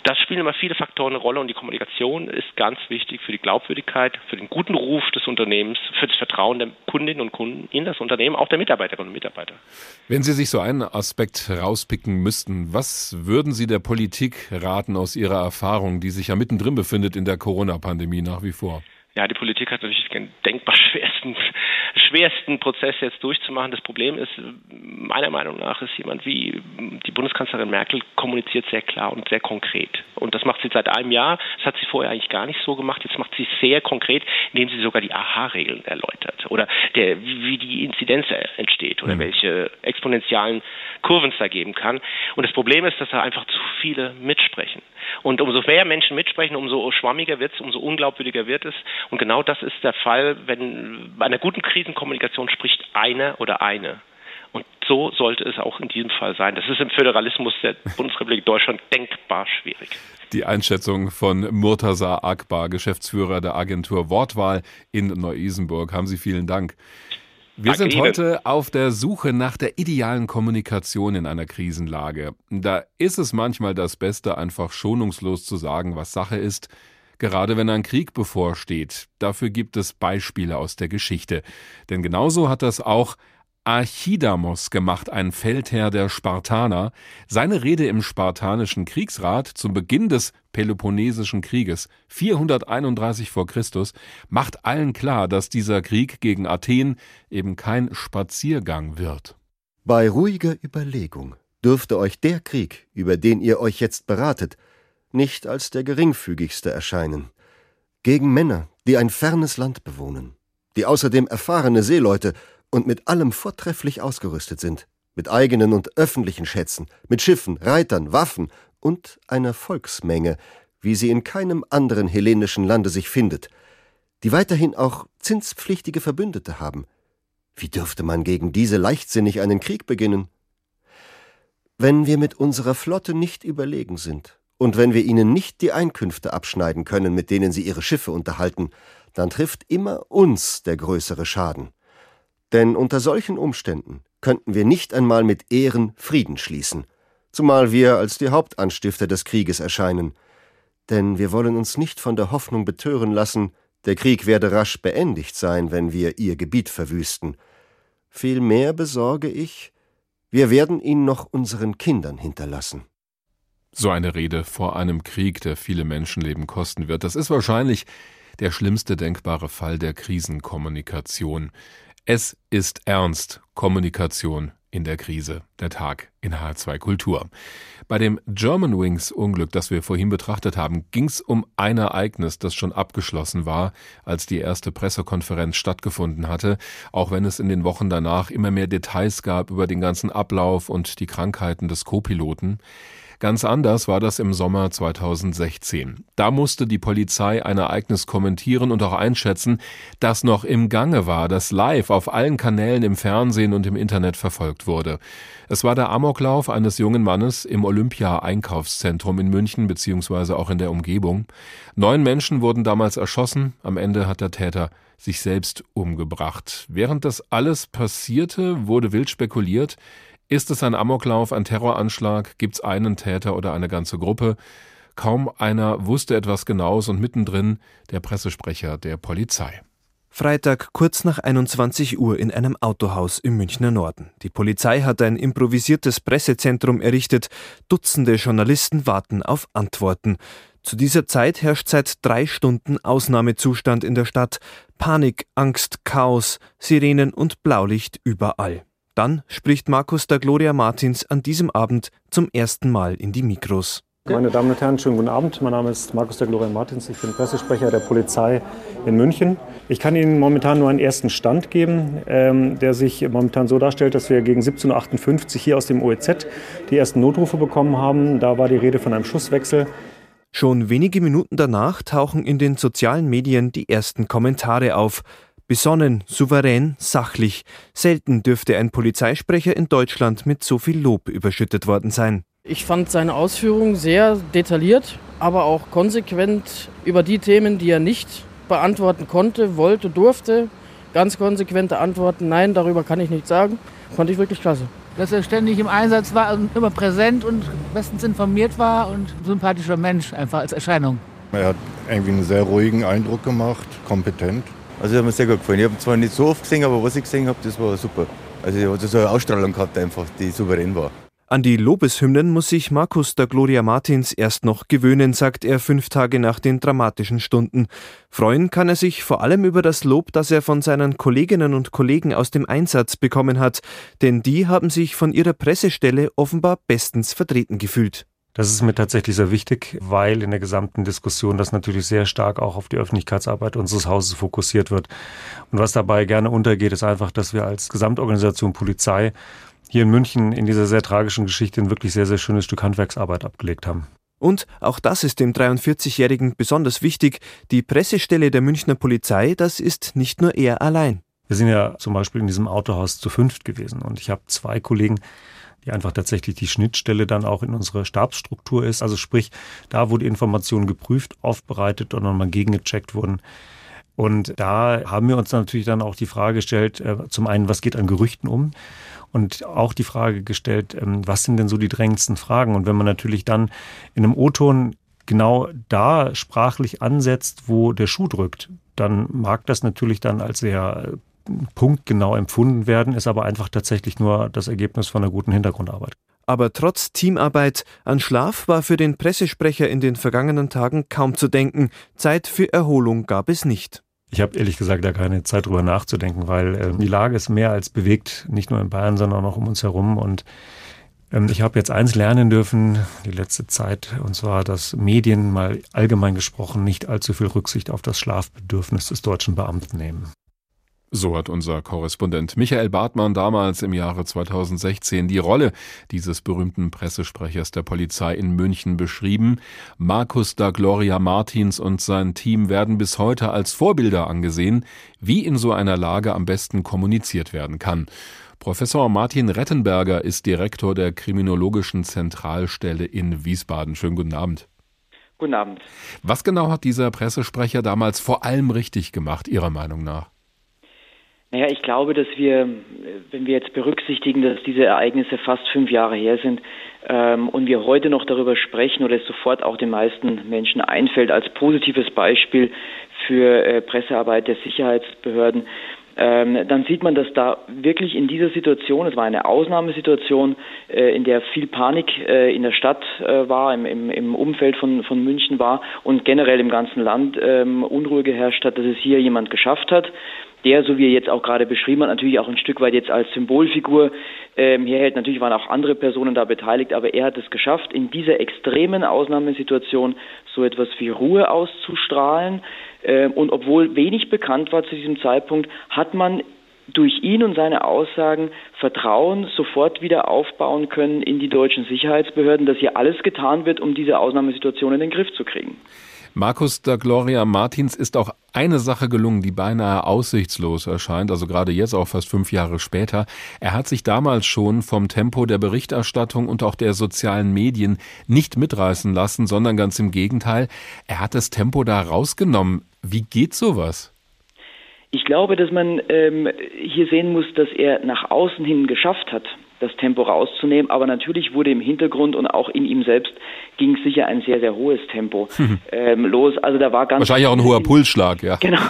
das spielen immer viele Faktoren eine Rolle und die Kommunikation ist ganz wichtig für die Glaubwürdigkeit, für den guten Ruf des Unternehmens, für das Vertrauen der Kundinnen und Kunden in das Unternehmen, auch der Mitarbeiterinnen und Mitarbeiter. Wenn Sie sich so einen Aspekt rauspicken müssten, was würden Sie der Politik raten aus Ihrer Erfahrung, die sich ja mittendrin befindet in der Corona-Pandemie nach wie vor? Ja, die Politik hat natürlich den denkbar schwersten, schwersten Prozess jetzt durchzumachen. Das Problem ist, meiner Meinung nach, ist jemand wie die Bundeskanzlerin Merkel kommuniziert sehr klar und sehr konkret. Und das macht sie seit einem Jahr. Das hat sie vorher eigentlich gar nicht so gemacht. Jetzt macht sie sehr konkret, indem sie sogar die AHA-Regeln erläutert. Oder der, wie die Inzidenz entsteht oder mhm. welche exponentialen Kurven es da geben kann. Und das Problem ist, dass da einfach zu viele mitsprechen. Und umso mehr Menschen mitsprechen, umso schwammiger wird es, umso unglaubwürdiger wird es. Und genau das ist der Fall, wenn bei einer guten Krisenkommunikation spricht einer oder eine. Und so sollte es auch in diesem Fall sein. Das ist im Föderalismus der Bundesrepublik Deutschland denkbar schwierig. Die Einschätzung von Murtaza Akbar, Geschäftsführer der Agentur Wortwahl in Neu-Isenburg. Haben Sie vielen Dank. Wir sind heute auf der Suche nach der idealen Kommunikation in einer Krisenlage. Da ist es manchmal das Beste, einfach schonungslos zu sagen, was Sache ist, gerade wenn ein Krieg bevorsteht. Dafür gibt es Beispiele aus der Geschichte. Denn genauso hat das auch Archidamos gemacht, ein Feldherr der Spartaner. Seine Rede im Spartanischen Kriegsrat zum Beginn des Peloponnesischen Krieges 431 vor Christus macht allen klar, dass dieser Krieg gegen Athen eben kein Spaziergang wird. Bei ruhiger Überlegung dürfte euch der Krieg, über den ihr euch jetzt beratet, nicht als der geringfügigste erscheinen. Gegen Männer, die ein fernes Land bewohnen, die außerdem erfahrene Seeleute und mit allem vortrefflich ausgerüstet sind, mit eigenen und öffentlichen Schätzen, mit Schiffen, Reitern, Waffen und einer Volksmenge, wie sie in keinem anderen hellenischen Lande sich findet, die weiterhin auch zinspflichtige Verbündete haben. Wie dürfte man gegen diese leichtsinnig einen Krieg beginnen? Wenn wir mit unserer Flotte nicht überlegen sind und wenn wir ihnen nicht die Einkünfte abschneiden können, mit denen sie ihre Schiffe unterhalten, dann trifft immer uns der größere Schaden. Denn unter solchen Umständen könnten wir nicht einmal mit Ehren Frieden schließen, zumal wir als die Hauptanstifter des Krieges erscheinen. Denn wir wollen uns nicht von der Hoffnung betören lassen, der Krieg werde rasch beendigt sein, wenn wir ihr Gebiet verwüsten. Vielmehr besorge ich, wir werden ihn noch unseren Kindern hinterlassen. So eine Rede vor einem Krieg, der viele Menschenleben kosten wird, das ist wahrscheinlich der schlimmste denkbare Fall der Krisenkommunikation. Es ist ernst. Kommunikation in der Krise. Der Tag in H2 Kultur. Bei dem Germanwings Unglück, das wir vorhin betrachtet haben, ging es um ein Ereignis, das schon abgeschlossen war, als die erste Pressekonferenz stattgefunden hatte, auch wenn es in den Wochen danach immer mehr Details gab über den ganzen Ablauf und die Krankheiten des Co-Piloten. Ganz anders war das im Sommer 2016. Da musste die Polizei ein Ereignis kommentieren und auch einschätzen, das noch im Gange war, das live auf allen Kanälen im Fernsehen und im Internet verfolgt wurde. Es war der Amoklauf eines jungen Mannes im Olympia-Einkaufszentrum in München bzw. auch in der Umgebung. Neun Menschen wurden damals erschossen. Am Ende hat der Täter sich selbst umgebracht. Während das alles passierte, wurde wild spekuliert, ist es ein Amoklauf, ein Terroranschlag? Gibt es einen Täter oder eine ganze Gruppe? Kaum einer wusste etwas Genaues und mittendrin der Pressesprecher der Polizei. Freitag kurz nach 21 Uhr in einem Autohaus im Münchner Norden. Die Polizei hat ein improvisiertes Pressezentrum errichtet. Dutzende Journalisten warten auf Antworten. Zu dieser Zeit herrscht seit drei Stunden Ausnahmezustand in der Stadt. Panik, Angst, Chaos, Sirenen und Blaulicht überall. Dann spricht Markus da Gloria Martins an diesem Abend zum ersten Mal in die Mikros. Meine Damen und Herren, schönen guten Abend. Mein Name ist Markus der Gloria Martins. Ich bin Pressesprecher der Polizei in München. Ich kann Ihnen momentan nur einen ersten Stand geben, ähm, der sich momentan so darstellt, dass wir gegen 17.58 Uhr hier aus dem OEZ die ersten Notrufe bekommen haben. Da war die Rede von einem Schusswechsel. Schon wenige Minuten danach tauchen in den sozialen Medien die ersten Kommentare auf. Besonnen, souverän, sachlich. Selten dürfte ein Polizeisprecher in Deutschland mit so viel Lob überschüttet worden sein. Ich fand seine Ausführungen sehr detailliert, aber auch konsequent über die Themen, die er nicht beantworten konnte, wollte, durfte. Ganz konsequente Antworten, nein, darüber kann ich nichts sagen. Fand ich wirklich klasse. Dass er ständig im Einsatz war und immer präsent und bestens informiert war und sympathischer Mensch einfach als Erscheinung. Er hat irgendwie einen sehr ruhigen Eindruck gemacht, kompetent. Also hat mir sehr gut gefallen. Ich habe zwar nicht so oft gesehen, aber was ich gesehen habe, das war super. Also er hat so eine Ausstrahlung gehabt einfach, die souverän war. An die Lobeshymnen muss sich Markus der Gloria Martins erst noch gewöhnen, sagt er fünf Tage nach den dramatischen Stunden. Freuen kann er sich vor allem über das Lob, das er von seinen Kolleginnen und Kollegen aus dem Einsatz bekommen hat, denn die haben sich von ihrer Pressestelle offenbar bestens vertreten gefühlt. Das ist mir tatsächlich sehr wichtig, weil in der gesamten Diskussion das natürlich sehr stark auch auf die Öffentlichkeitsarbeit unseres Hauses fokussiert wird. Und was dabei gerne untergeht, ist einfach, dass wir als Gesamtorganisation Polizei hier in München in dieser sehr tragischen Geschichte ein wirklich sehr, sehr schönes Stück Handwerksarbeit abgelegt haben. Und auch das ist dem 43-Jährigen besonders wichtig. Die Pressestelle der Münchner Polizei, das ist nicht nur er allein. Wir sind ja zum Beispiel in diesem Autohaus zu fünft gewesen und ich habe zwei Kollegen, die einfach tatsächlich die Schnittstelle dann auch in unserer Stabsstruktur ist. Also sprich, da wo die Informationen geprüft, aufbereitet und nochmal gegengecheckt wurden. Und da haben wir uns natürlich dann auch die Frage gestellt, äh, zum einen, was geht an Gerüchten um? Und auch die Frage gestellt, ähm, was sind denn so die drängendsten Fragen? Und wenn man natürlich dann in einem O-Ton genau da sprachlich ansetzt, wo der Schuh drückt, dann mag das natürlich dann als sehr punktgenau empfunden werden, ist aber einfach tatsächlich nur das Ergebnis von einer guten Hintergrundarbeit. Aber trotz Teamarbeit an Schlaf war für den Pressesprecher in den vergangenen Tagen kaum zu denken. Zeit für Erholung gab es nicht. Ich habe ehrlich gesagt da keine Zeit drüber nachzudenken, weil äh, die Lage ist mehr als bewegt, nicht nur in Bayern, sondern auch um uns herum. Und ähm, ich habe jetzt eins lernen dürfen, die letzte Zeit, und zwar, dass Medien mal allgemein gesprochen nicht allzu viel Rücksicht auf das Schlafbedürfnis des deutschen Beamten nehmen. So hat unser Korrespondent Michael Bartmann damals im Jahre 2016 die Rolle dieses berühmten Pressesprechers der Polizei in München beschrieben. Markus da Gloria Martins und sein Team werden bis heute als Vorbilder angesehen, wie in so einer Lage am besten kommuniziert werden kann. Professor Martin Rettenberger ist Direktor der Kriminologischen Zentralstelle in Wiesbaden. Schönen guten Abend. Guten Abend. Was genau hat dieser Pressesprecher damals vor allem richtig gemacht, Ihrer Meinung nach? Naja, ich glaube, dass wir, wenn wir jetzt berücksichtigen, dass diese Ereignisse fast fünf Jahre her sind ähm, und wir heute noch darüber sprechen oder es sofort auch den meisten Menschen einfällt als positives Beispiel für äh, Pressearbeit der Sicherheitsbehörden, ähm, dann sieht man, dass da wirklich in dieser Situation, es war eine Ausnahmesituation, äh, in der viel Panik äh, in der Stadt äh, war, im, im, im Umfeld von, von München war und generell im ganzen Land ähm, Unruhe geherrscht hat, dass es hier jemand geschafft hat, der, so wie er jetzt auch gerade beschrieben hat, natürlich auch ein Stück weit jetzt als Symbolfigur ähm, herhält. Natürlich waren auch andere Personen da beteiligt, aber er hat es geschafft, in dieser extremen Ausnahmesituation so etwas wie Ruhe auszustrahlen. Ähm, und obwohl wenig bekannt war zu diesem Zeitpunkt, hat man durch ihn und seine Aussagen Vertrauen sofort wieder aufbauen können in die deutschen Sicherheitsbehörden, dass hier alles getan wird, um diese Ausnahmesituation in den Griff zu kriegen. Markus da Gloria Martins ist auch eine Sache gelungen, die beinahe aussichtslos erscheint, also gerade jetzt auch fast fünf Jahre später. Er hat sich damals schon vom Tempo der Berichterstattung und auch der sozialen Medien nicht mitreißen lassen, sondern ganz im Gegenteil, er hat das Tempo da rausgenommen. Wie geht sowas? Ich glaube, dass man ähm, hier sehen muss, dass er nach außen hin geschafft hat, das Tempo rauszunehmen. Aber natürlich wurde im Hintergrund und auch in ihm selbst ging sicher ein sehr, sehr hohes Tempo mhm. ähm, los. Also da war ganz wahrscheinlich auch ein hoher Pulsschlag, ja. Genau,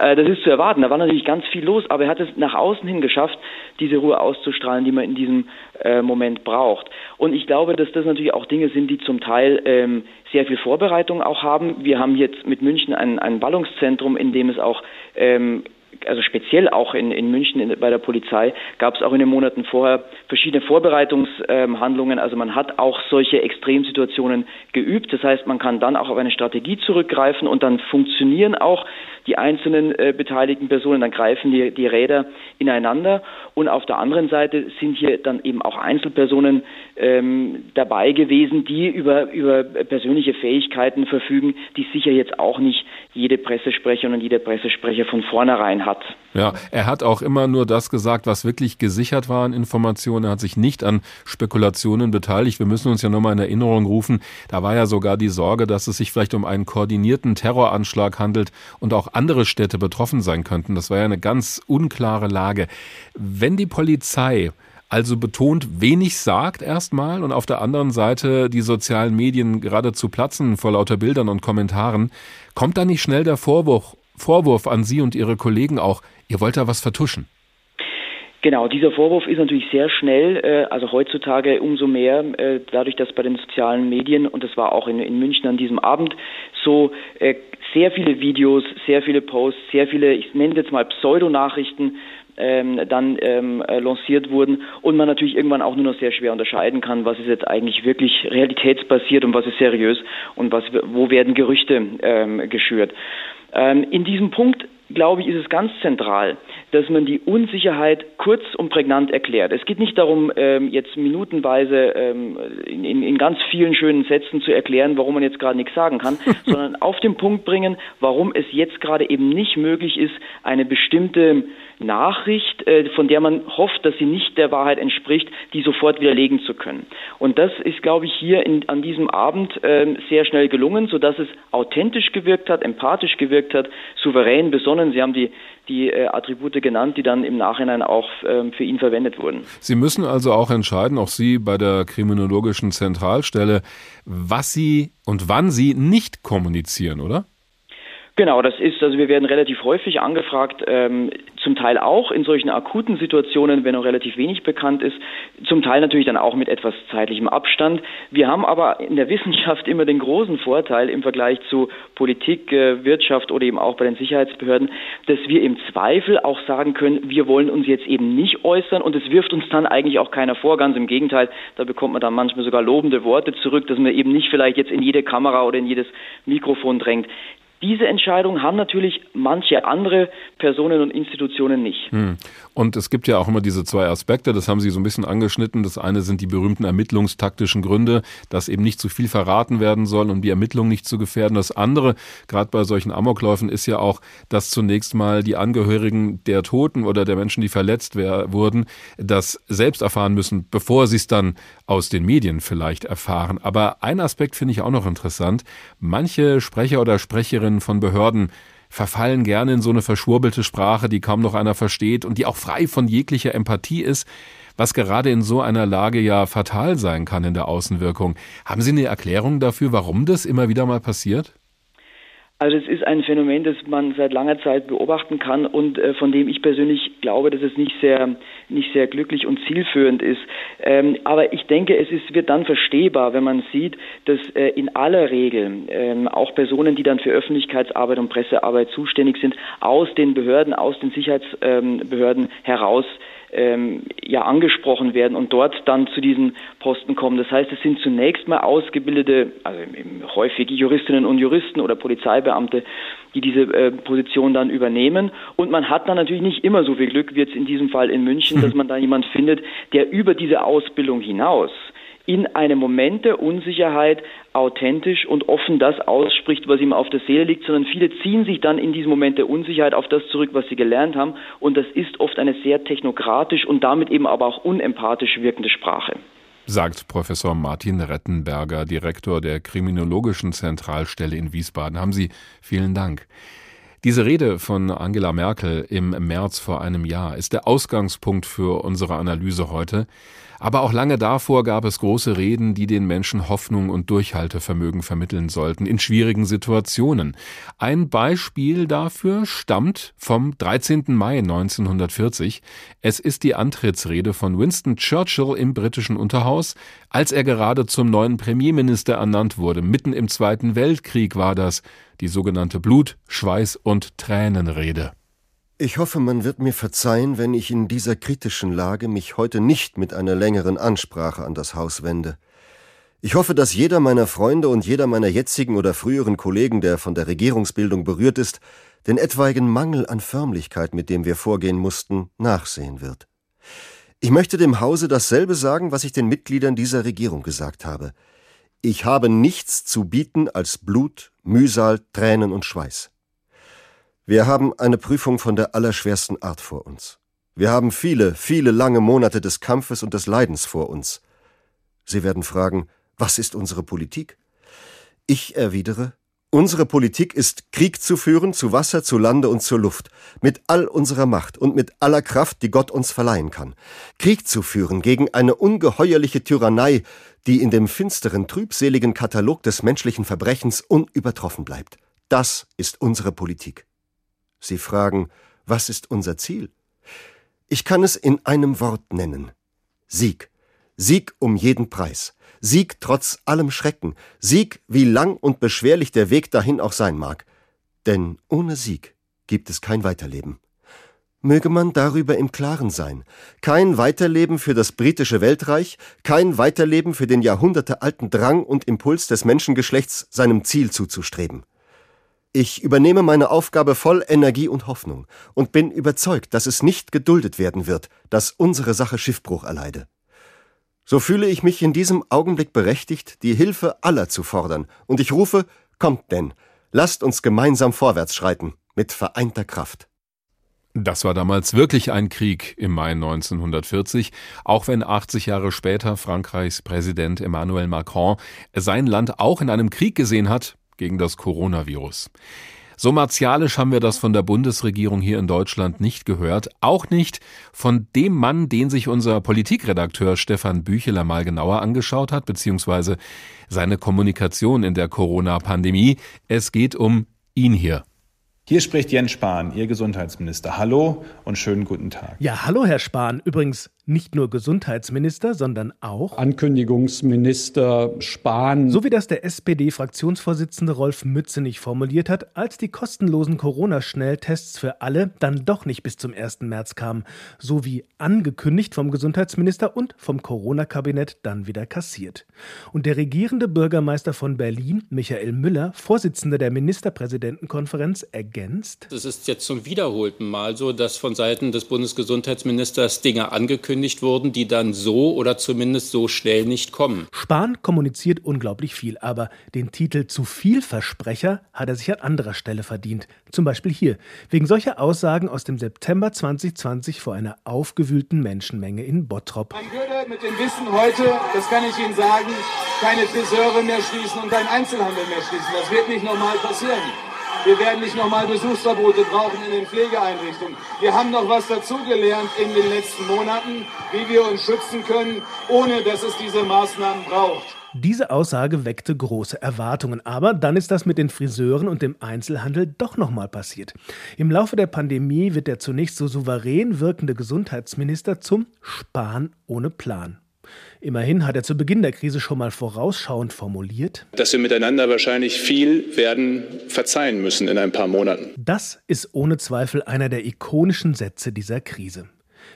äh, das ist zu erwarten. Da war natürlich ganz viel los, aber er hat es nach außen hin geschafft, diese Ruhe auszustrahlen, die man in diesem äh, Moment braucht. Und ich glaube, dass das natürlich auch Dinge sind, die zum Teil ähm, sehr viel Vorbereitung auch haben. Wir haben jetzt mit München ein, ein Ballungszentrum, in dem es auch ähm, also speziell auch in, in München in, bei der Polizei, gab es auch in den Monaten vorher verschiedene Vorbereitungshandlungen. Also man hat auch solche Extremsituationen geübt. Das heißt, man kann dann auch auf eine Strategie zurückgreifen und dann funktionieren auch die einzelnen äh, beteiligten Personen, dann greifen die, die Räder ineinander. Und auf der anderen Seite sind hier dann eben auch Einzelpersonen ähm, dabei gewesen, die über, über persönliche Fähigkeiten verfügen, die sicher jetzt auch nicht jede Pressesprecherin und jeder Pressesprecher von vornherein hat. Ja, er hat auch immer nur das gesagt, was wirklich gesichert war an Informationen. Er hat sich nicht an Spekulationen beteiligt. Wir müssen uns ja nochmal in Erinnerung rufen, da war ja sogar die Sorge, dass es sich vielleicht um einen koordinierten Terroranschlag handelt und auch andere Städte betroffen sein könnten. Das war ja eine ganz unklare Lage. Wenn die Polizei also betont wenig sagt erstmal und auf der anderen Seite die sozialen Medien geradezu platzen vor lauter Bildern und Kommentaren, kommt da nicht schnell der Vorwurf, Vorwurf an Sie und Ihre Kollegen auch, ihr wollt da was vertuschen? Genau, dieser Vorwurf ist natürlich sehr schnell, äh, also heutzutage umso mehr, äh, dadurch, dass bei den sozialen Medien, und das war auch in, München an diesem Abend, so äh, sehr viele Videos, sehr viele Posts, sehr viele, ich nenne jetzt mal Pseudonachrichten ähm, dann ähm, äh, lanciert wurden und man natürlich irgendwann auch nur noch sehr schwer unterscheiden kann, was ist jetzt eigentlich wirklich realitätsbasiert und was ist seriös und was, wo werden Gerüchte ähm, geschürt. Ähm, in diesem Punkt glaube ich, ist es ganz zentral, dass man die Unsicherheit kurz und prägnant erklärt. Es geht nicht darum, ähm, jetzt minutenweise ähm, in, in, ganz vielen schönen Sätzen zu erklären, warum man jetzt gerade nichts sagen kann, sondern auf den Punkt bringen, warum es jetzt gerade eben nicht möglich ist, eine bestimmte Nachricht, äh, von der man hofft, dass sie nicht der Wahrheit entspricht, die sofort widerlegen zu können. Und das ist, glaube ich, hier in, an diesem Abend äh, sehr schnell gelungen, sodass es authentisch gewirkt hat, empathisch gewirkt hat, souverän, besonnen. Sie haben die, die äh, Attribute genannt, die dann im Nachhinein auch ähm, für ihn verwendet wurden. Sie müssen also auch entscheiden, auch Sie bei der Kriminologischen Zentralstelle, was Sie und wann Sie nicht kommunizieren, oder? Genau, das ist, also wir werden relativ häufig angefragt, ähm, zum Teil auch in solchen akuten Situationen, wenn noch relativ wenig bekannt ist, zum Teil natürlich dann auch mit etwas zeitlichem Abstand. Wir haben aber in der Wissenschaft immer den großen Vorteil im Vergleich zu Politik, äh, Wirtschaft oder eben auch bei den Sicherheitsbehörden, dass wir im Zweifel auch sagen können, wir wollen uns jetzt eben nicht äußern und es wirft uns dann eigentlich auch keiner vor. Ganz im Gegenteil, da bekommt man dann manchmal sogar lobende Worte zurück, dass man eben nicht vielleicht jetzt in jede Kamera oder in jedes Mikrofon drängt Diese Entscheidung haben natürlich manche andere Personen und Institutionen nicht. Hm. Und es gibt ja auch immer diese zwei Aspekte, das haben Sie so ein bisschen angeschnitten. Das eine sind die berühmten ermittlungstaktischen Gründe, dass eben nicht zu viel verraten werden soll, um die Ermittlungen nicht zu gefährden. Das andere, gerade bei solchen Amokläufen, ist ja auch, dass zunächst mal die Angehörigen der Toten oder der Menschen, die verletzt wurden, das selbst erfahren müssen, bevor sie es dann aus den Medien vielleicht erfahren. Aber ein Aspekt finde ich auch noch interessant. Manche Sprecher oder Sprecherinnen von Behörden verfallen gerne in so eine verschwurbelte Sprache, die kaum noch einer versteht und die auch frei von jeglicher Empathie ist, was gerade in so einer Lage ja fatal sein kann in der Außenwirkung. Haben Sie eine Erklärung dafür, warum das immer wieder mal passiert? Also es ist ein Phänomen, das man seit langer Zeit beobachten kann und äh, von dem ich persönlich glaube, dass es nicht sehr nicht sehr glücklich und zielführend ist. Ähm, aber ich denke, es ist, wird dann verstehbar, wenn man sieht, dass äh, in aller Regel ähm, auch Personen, die dann für Öffentlichkeitsarbeit und Pressearbeit zuständig sind, aus den Behörden, aus den Sicherheitsbehörden ähm, heraus ähm, ja angesprochen werden und dort dann zu diesen Posten kommen. Das heißt, es sind zunächst mal ausgebildete, also häufig Juristinnen und Juristen oder Polizeibeamte, die diese äh, Position dann übernehmen. Und man hat dann natürlich nicht immer so viel Glück, wie jetzt in diesem Fall in München, dass man da jemand findet, der über diese Ausbildung hinaus in einem Moment der Unsicherheit authentisch und offen das ausspricht, was ihm auf der Seele liegt, sondern viele ziehen sich dann in diesem Moment der Unsicherheit auf das zurück, was sie gelernt haben. Und das ist oft eine sehr technokratisch und damit eben aber auch unempathisch wirkende Sprache sagt Professor Martin Rettenberger, Direktor der Kriminologischen Zentralstelle in Wiesbaden. Haben Sie vielen Dank. Diese Rede von Angela Merkel im März vor einem Jahr ist der Ausgangspunkt für unsere Analyse heute. Aber auch lange davor gab es große Reden, die den Menschen Hoffnung und Durchhaltevermögen vermitteln sollten in schwierigen Situationen. Ein Beispiel dafür stammt vom 13. Mai 1940. Es ist die Antrittsrede von Winston Churchill im britischen Unterhaus, als er gerade zum neuen Premierminister ernannt wurde. Mitten im Zweiten Weltkrieg war das, die sogenannte Blut-, Schweiß- und Tränenrede. Ich hoffe, man wird mir verzeihen, wenn ich in dieser kritischen Lage mich heute nicht mit einer längeren Ansprache an das Haus wende. Ich hoffe, dass jeder meiner Freunde und jeder meiner jetzigen oder früheren Kollegen, der von der Regierungsbildung berührt ist, den etwaigen Mangel an Förmlichkeit, mit dem wir vorgehen mussten, nachsehen wird. Ich möchte dem Hause dasselbe sagen, was ich den Mitgliedern dieser Regierung gesagt habe. Ich habe nichts zu bieten als Blut, Mühsal, Tränen und Schweiß. Wir haben eine Prüfung von der allerschwersten Art vor uns. Wir haben viele, viele lange Monate des Kampfes und des Leidens vor uns. Sie werden fragen, was ist unsere Politik? Ich erwidere, unsere Politik ist, Krieg zu führen, zu Wasser, zu Lande und zur Luft, mit all unserer Macht und mit aller Kraft, die Gott uns verleihen kann. Krieg zu führen gegen eine ungeheuerliche Tyrannei, die in dem finsteren, trübseligen Katalog des menschlichen Verbrechens unübertroffen bleibt. Das ist unsere Politik. Sie fragen, was ist unser Ziel? Ich kann es in einem Wort nennen. Sieg. Sieg um jeden Preis. Sieg trotz allem Schrecken. Sieg, wie lang und beschwerlich der Weg dahin auch sein mag. Denn ohne Sieg gibt es kein Weiterleben. Möge man darüber im Klaren sein. Kein Weiterleben für das britische Weltreich, kein Weiterleben für den jahrhundertealten Drang und Impuls des Menschengeschlechts, seinem Ziel zuzustreben. Ich übernehme meine Aufgabe voll Energie und Hoffnung und bin überzeugt, dass es nicht geduldet werden wird, dass unsere Sache Schiffbruch erleide. So fühle ich mich in diesem Augenblick berechtigt, die Hilfe aller zu fordern, und ich rufe, kommt denn, lasst uns gemeinsam vorwärts schreiten, mit vereinter Kraft. Das war damals wirklich ein Krieg im Mai 1940, auch wenn 80 Jahre später Frankreichs Präsident Emmanuel Macron sein Land auch in einem Krieg gesehen hat, gegen das Coronavirus. So martialisch haben wir das von der Bundesregierung hier in Deutschland nicht gehört, auch nicht von dem Mann, den sich unser Politikredakteur Stefan Bücheler mal genauer angeschaut hat, beziehungsweise seine Kommunikation in der Corona-Pandemie. Es geht um ihn hier. Hier spricht Jens Spahn, Ihr Gesundheitsminister. Hallo und schönen guten Tag. Ja, hallo Herr Spahn. Übrigens Nicht nur Gesundheitsminister, sondern auch Ankündigungsminister Spahn. So wie das der SPD-Fraktionsvorsitzende Rolf Mützenich formuliert hat, als die kostenlosen Corona-Schnelltests für alle dann doch nicht bis zum 1. März kamen. So wie angekündigt vom Gesundheitsminister und vom Corona-Kabinett dann wieder kassiert. Und der regierende Bürgermeister von Berlin, Michael Müller, Vorsitzender der Ministerpräsidentenkonferenz, ergänzt. Es ist jetzt zum wiederholten Mal so, dass von Seiten des Bundesgesundheitsministers Dinge angekündigt wurden, die dann so oder zumindest so schnell nicht kommen. Spahn kommuniziert unglaublich viel, aber den Titel zu viel Versprecher hat er sich an anderer Stelle verdient. Zum Beispiel hier, wegen solcher Aussagen aus dem September 2020 vor einer aufgewühlten Menschenmenge in Bottrop. Man würde mit dem Wissen heute, das kann ich Ihnen sagen, keine Friseure mehr schließen und keinen Einzelhandel mehr schließen. Das wird nicht normal passieren. Wir werden nicht nochmal Besuchsverbote brauchen in den Pflegeeinrichtungen. Wir haben noch was dazugelernt in den letzten Monaten, wie wir uns schützen können, ohne dass es diese Maßnahmen braucht. Diese Aussage weckte große Erwartungen, aber dann ist das mit den Friseuren und dem Einzelhandel doch nochmal passiert. Im Laufe der Pandemie wird der zunächst so souverän wirkende Gesundheitsminister zum Spahn ohne Plan. Immerhin hat er zu Beginn der Krise schon mal vorausschauend formuliert, dass wir miteinander wahrscheinlich viel werden verzeihen müssen in ein paar Monaten. Das ist ohne Zweifel einer der ikonischen Sätze dieser Krise.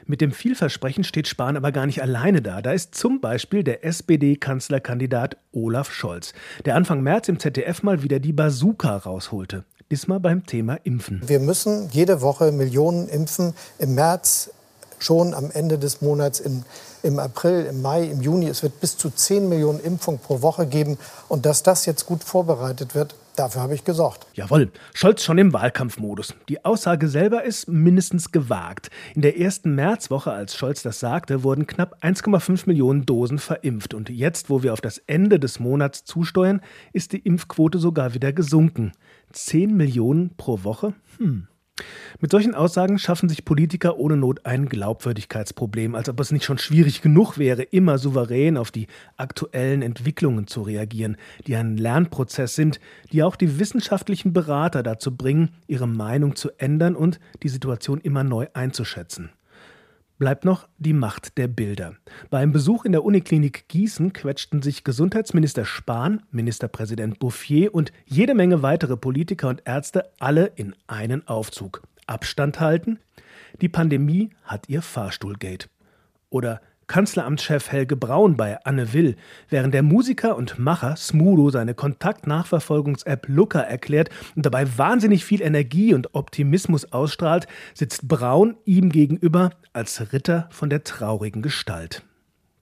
Mit dem Vielversprechen steht Spahn aber gar nicht alleine da. Da ist zum Beispiel der SPD-Kanzlerkandidat Olaf Scholz, der Anfang März im ZDF mal wieder die Bazooka rausholte. Diesmal beim Thema Impfen. Wir müssen jede Woche Millionen impfen. Im März schon am Ende des Monats in, im April, im Mai, im Juni. Es wird bis zu 10 Millionen Impfungen pro Woche geben. Und dass das jetzt gut vorbereitet wird, Dafür habe ich gesorgt. Jawohl, Scholz schon im Wahlkampfmodus. Die Aussage selber ist mindestens gewagt. In der ersten Märzwoche, als Scholz das sagte, wurden knapp 1,5 Millionen Dosen verimpft. Und jetzt, wo wir auf das Ende des Monats zusteuern, ist die Impfquote sogar wieder gesunken. 10 Millionen pro Woche? Hm. Mit solchen Aussagen schaffen sich Politiker ohne Not ein Glaubwürdigkeitsproblem, als ob es nicht schon schwierig genug wäre, immer souverän auf die aktuellen Entwicklungen zu reagieren, die ein Lernprozess sind, die auch die wissenschaftlichen Berater dazu bringen, ihre Meinung zu ändern und die Situation immer neu einzuschätzen. Bleibt noch die Macht der Bilder. Beim Besuch in der Uniklinik Gießen quetschten sich Gesundheitsminister Spahn, Ministerpräsident Bouffier und jede Menge weitere Politiker und Ärzte alle in einen Aufzug. Abstand halten? Die Pandemie hat ihr Fahrstuhlgate. Oder Kanzleramtschef Helge Braun bei Anne Will, während der Musiker und Macher Smudo seine Kontaktnachverfolgungs-App Looker erklärt und dabei wahnsinnig viel Energie und Optimismus ausstrahlt, sitzt Braun ihm gegenüber als Ritter von der traurigen Gestalt.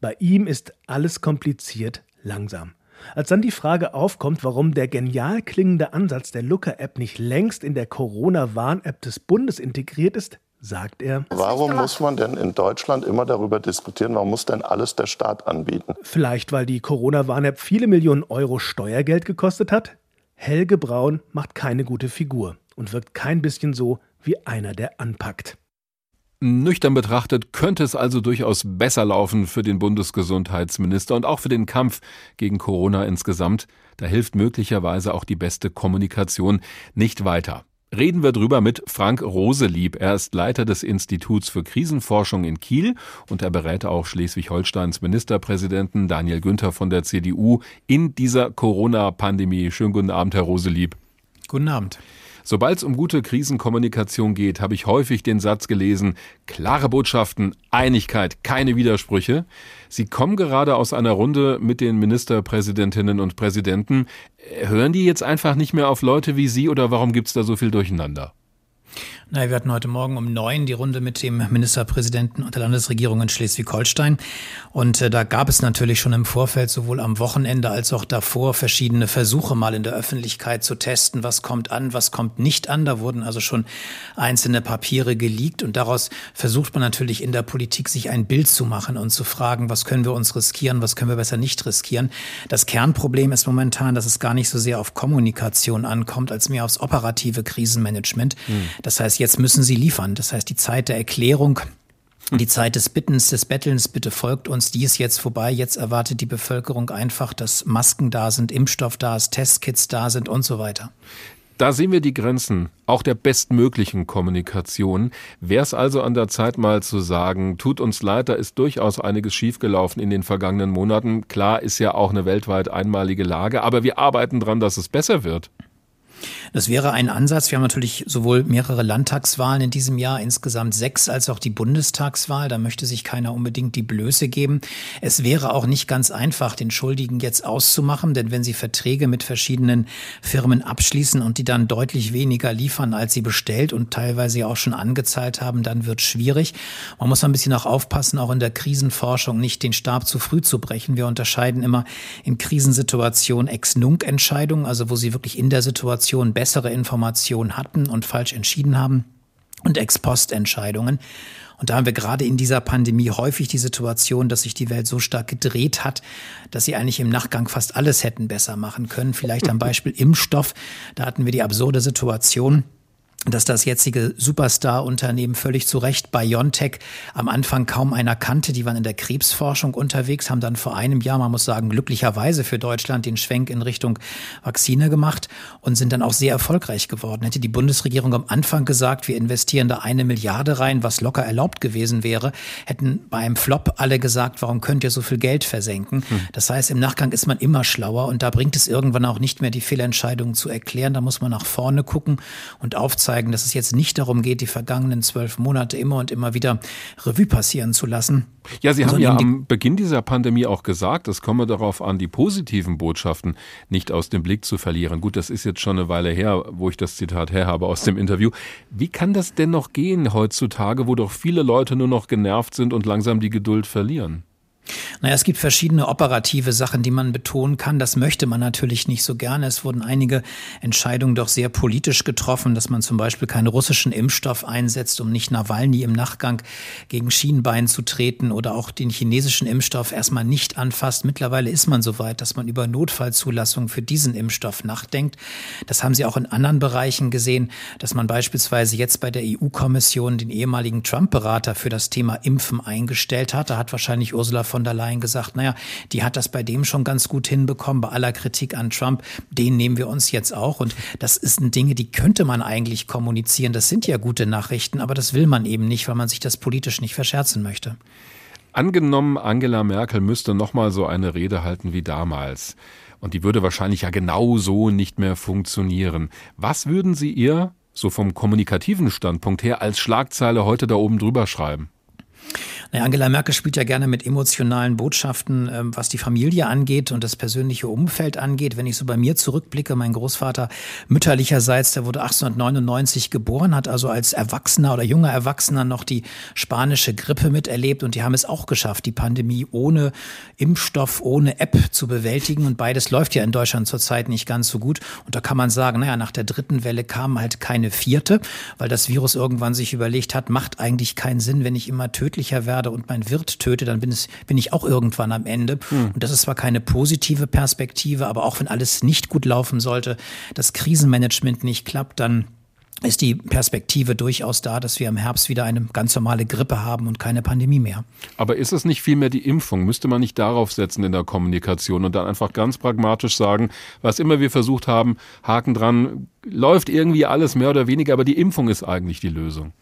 Bei ihm ist alles kompliziert langsam. Als dann die Frage aufkommt, warum der genial klingende Ansatz der Looker-App nicht längst in der Corona-Warn-App des Bundes integriert ist, sagt er. Warum muss man denn in Deutschland immer darüber diskutieren, warum muss denn alles der Staat anbieten? Vielleicht, weil die Corona-Warn-App viele Millionen Euro Steuergeld gekostet hat? Helge Braun macht keine gute Figur und wirkt kein bisschen so wie einer, der anpackt. Nüchtern betrachtet könnte es also durchaus besser laufen für den Bundesgesundheitsminister und auch für den Kampf gegen Corona insgesamt. Da hilft möglicherweise auch die beste Kommunikation nicht weiter. Reden wir drüber mit Frank Roselieb. Er ist Leiter des Instituts für Krisenforschung in Kiel und er berät auch Schleswig-Holsteins Ministerpräsidenten Daniel Günther von der CDU in dieser Corona-Pandemie. Schönen guten Abend, Herr Roselieb. Guten Abend. Sobald es um gute Krisenkommunikation geht, habe ich häufig den Satz gelesen, klare Botschaften, Einigkeit, keine Widersprüche. Sie kommen gerade aus einer Runde mit den Ministerpräsidentinnen und Präsidenten. Hören die jetzt einfach nicht mehr auf Leute wie Sie oder warum gibt es da so viel Durcheinander? Na, wir hatten heute Morgen um neun die Runde mit dem Ministerpräsidenten und der Landesregierung in Schleswig-Holstein. Und äh, da gab es natürlich schon im Vorfeld, sowohl am Wochenende als auch davor, verschiedene Versuche mal in der Öffentlichkeit zu testen, was kommt an, was kommt nicht an. Da wurden also schon einzelne Papiere geleakt. Und daraus versucht man natürlich in der Politik, sich ein Bild zu machen und zu fragen, was können wir uns riskieren, was können wir besser nicht riskieren. Das Kernproblem ist momentan, dass es gar nicht so sehr auf Kommunikation ankommt, als mehr aufs operative Krisenmanagement. Mhm. Das heißt, jetzt müssen sie liefern. Das heißt, die Zeit der Erklärung die Zeit des Bittens, des Bettelns, bitte folgt uns, die ist jetzt vorbei. Jetzt erwartet die Bevölkerung einfach, dass Masken da sind, Impfstoff da ist, Testkits da sind und so weiter. Da sehen wir die Grenzen auch der bestmöglichen Kommunikation. Wäre es also an der Zeit mal zu sagen, tut uns leid, da ist durchaus einiges schiefgelaufen in den vergangenen Monaten. Klar ist ja auch eine weltweit einmalige Lage, aber wir arbeiten dran, dass es besser wird. Das wäre ein Ansatz. Wir haben natürlich sowohl mehrere Landtagswahlen in diesem Jahr, insgesamt sechs, als auch die Bundestagswahl. Da möchte sich keiner unbedingt die Blöße geben. Es wäre auch nicht ganz einfach, den Schuldigen jetzt auszumachen, denn wenn Sie Verträge mit verschiedenen Firmen abschließen und die dann deutlich weniger liefern, als sie bestellt und teilweise auch schon angezahlt haben, dann wird schwierig. Man muss ein bisschen auch aufpassen, auch in der Krisenforschung nicht den Stab zu früh zu brechen. Wir unterscheiden immer in Krisensituationen Ex-Nunc-Entscheidungen, also wo Sie wirklich in der Situation Situation bessere Informationen hatten und falsch entschieden haben und Ex-Post-Entscheidungen. Und da haben wir gerade in dieser Pandemie häufig die Situation, dass sich die Welt so stark gedreht hat, dass sie eigentlich im Nachgang fast alles hätten besser machen können. Vielleicht am Beispiel Impfstoff. Da hatten wir die absurde Situation, dass das jetzige Superstar-Unternehmen völlig zu Recht BioNTech am Anfang kaum einer kannte. Die waren in der Krebsforschung unterwegs, haben dann vor einem Jahr, man muss sagen, glücklicherweise für Deutschland den Schwenk in Richtung Vakzine gemacht und sind dann auch sehr erfolgreich geworden. Hätte die Bundesregierung am Anfang gesagt, wir investieren da eine Milliarde rein, was locker erlaubt gewesen wäre, hätten beim Flop alle gesagt, warum könnt ihr so viel Geld versenken? Hm. Das heißt, im Nachgang ist man immer schlauer und da bringt es irgendwann auch nicht mehr die Fehlentscheidungen zu erklären. Da muss man nach vorne gucken und aufzeigen, aufzeigen, dass es jetzt nicht darum geht, die vergangenen zwölf Monate immer und immer wieder Revue passieren zu lassen. Ja, Sie haben ja am Beginn dieser Pandemie auch gesagt, es komme darauf an, die positiven Botschaften nicht aus dem Blick zu verlieren. Gut, das ist jetzt schon eine Weile her, wo ich das Zitat her habe aus dem Interview. Wie kann das denn noch gehen heutzutage, wo doch viele Leute nur noch genervt sind und langsam die Geduld verlieren? Naja, es gibt verschiedene operative Sachen, die man betonen kann. Das möchte man natürlich nicht so gerne. Es wurden einige Entscheidungen doch sehr politisch getroffen, dass man zum Beispiel keinen russischen Impfstoff einsetzt, um nicht Nawalny im Nachgang gegen Schienbein zu treten oder auch den chinesischen Impfstoff erstmal nicht anfasst. Mittlerweile ist man so weit, dass man über Notfallzulassung für diesen Impfstoff nachdenkt. Das haben Sie auch in anderen Bereichen gesehen, dass man beispielsweise jetzt bei der EU-Kommission den ehemaligen Trump-Berater für das Thema Impfen eingestellt hat. Da hat wahrscheinlich Ursula von der Leyen gesagt, naja, die hat das bei dem schon ganz gut hinbekommen, bei aller Kritik an Trump, den nehmen wir uns jetzt auch. Und das sind Dinge, die könnte man eigentlich kommunizieren. Das sind ja gute Nachrichten, aber das will man eben nicht, weil man sich das politisch nicht verscherzen möchte. Angenommen, Angela Merkel müsste nochmal so eine Rede halten wie damals. Und die würde wahrscheinlich ja genau so nicht mehr funktionieren. Was würden Sie ihr, so vom kommunikativen Standpunkt her, als Schlagzeile heute da oben drüber schreiben? Naja, Angela Merkel spielt ja gerne mit emotionalen Botschaften, ähm, was die Familie angeht und das persönliche Umfeld angeht. Wenn ich so bei mir zurückblicke, mein Großvater mütterlicherseits, der wurde 1899 geboren, hat also als Erwachsener oder junger Erwachsener noch die spanische Grippe miterlebt und die haben es auch geschafft, die Pandemie ohne Impfstoff, ohne App zu bewältigen und beides läuft ja in Deutschland zurzeit nicht ganz so gut. Und da kann man sagen, naja, nach der dritten Welle kam halt keine vierte, weil das Virus irgendwann sich überlegt hat, macht eigentlich keinen Sinn, wenn ich immer tödlicher werde werde und mein Wirt töte, dann bin, es, bin ich auch irgendwann am Ende. Mhm. Und das ist zwar keine positive Perspektive, aber auch wenn alles nicht gut laufen sollte, das Krisenmanagement nicht klappt, dann ist die Perspektive durchaus da, dass wir im Herbst wieder eine ganz normale Grippe haben und keine Pandemie mehr. Aber ist es nicht vielmehr die Impfung? Müsste man nicht darauf setzen in der Kommunikation und dann einfach ganz pragmatisch sagen, was immer wir versucht haben, Haken dran, läuft irgendwie alles mehr oder weniger, aber die Impfung ist eigentlich die Lösung.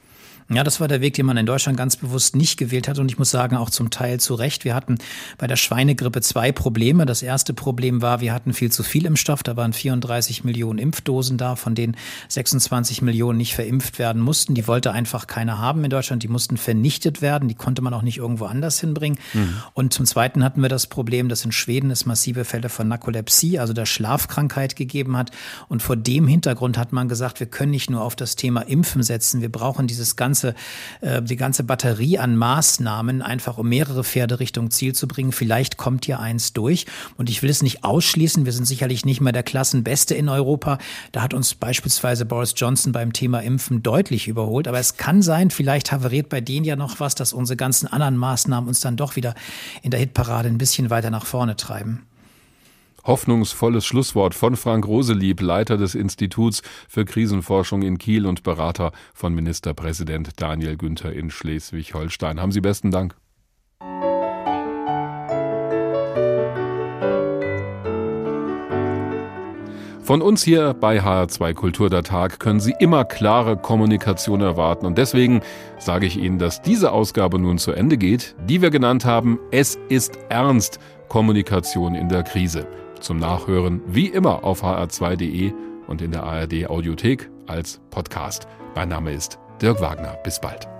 Ja, das war der Weg, den man in Deutschland ganz bewusst nicht gewählt hat. Und ich muss sagen, auch zum Teil zu Recht. Wir hatten bei der Schweinegrippe zwei Probleme. Das erste Problem war, wir hatten viel zu viel Impfstoff. Da waren 34 Millionen Impfdosen da, von denen 26 Millionen nicht verimpft werden mussten. Die wollte einfach keiner haben in Deutschland. Die mussten vernichtet werden. Die konnte man auch nicht irgendwo anders hinbringen. Mhm. Und zum Zweiten hatten wir das Problem, dass in Schweden es massive Fälle von Narkolepsie, also der Schlafkrankheit gegeben hat. Und vor dem Hintergrund hat man gesagt, wir können nicht nur auf das Thema Impfen setzen. Wir brauchen dieses ganze ganze, äh, die ganze Batterie an Maßnahmen, einfach um mehrere Pferde Richtung Ziel zu bringen. Vielleicht kommt hier eins durch. Und ich will es nicht ausschließen. Wir sind sicherlich nicht mehr der Klassenbeste in Europa. Da hat uns beispielsweise Boris Johnson beim Thema Impfen deutlich überholt. Aber es kann sein, vielleicht haveriert bei denen ja noch was, dass unsere ganzen anderen Maßnahmen uns dann doch wieder in der Hitparade ein bisschen weiter nach vorne treiben. Hoffnungsvolles Schlusswort von Frank Roselieb, Leiter des Instituts für Krisenforschung in Kiel und Berater von Ministerpräsident Daniel Günther in Schleswig-Holstein. Haben Sie besten Dank. Von uns hier bei HR2 Kultur der Tag können Sie immer klare Kommunikation erwarten. Und deswegen sage ich Ihnen, dass diese Ausgabe nun zu Ende geht, die wir genannt haben, Es ist ernst, Kommunikation in der Krise. Zum Nachhören wie immer auf hr2.de und in der ARD Audiothek als Podcast. Mein Name ist Dirk Wagner. Bis bald.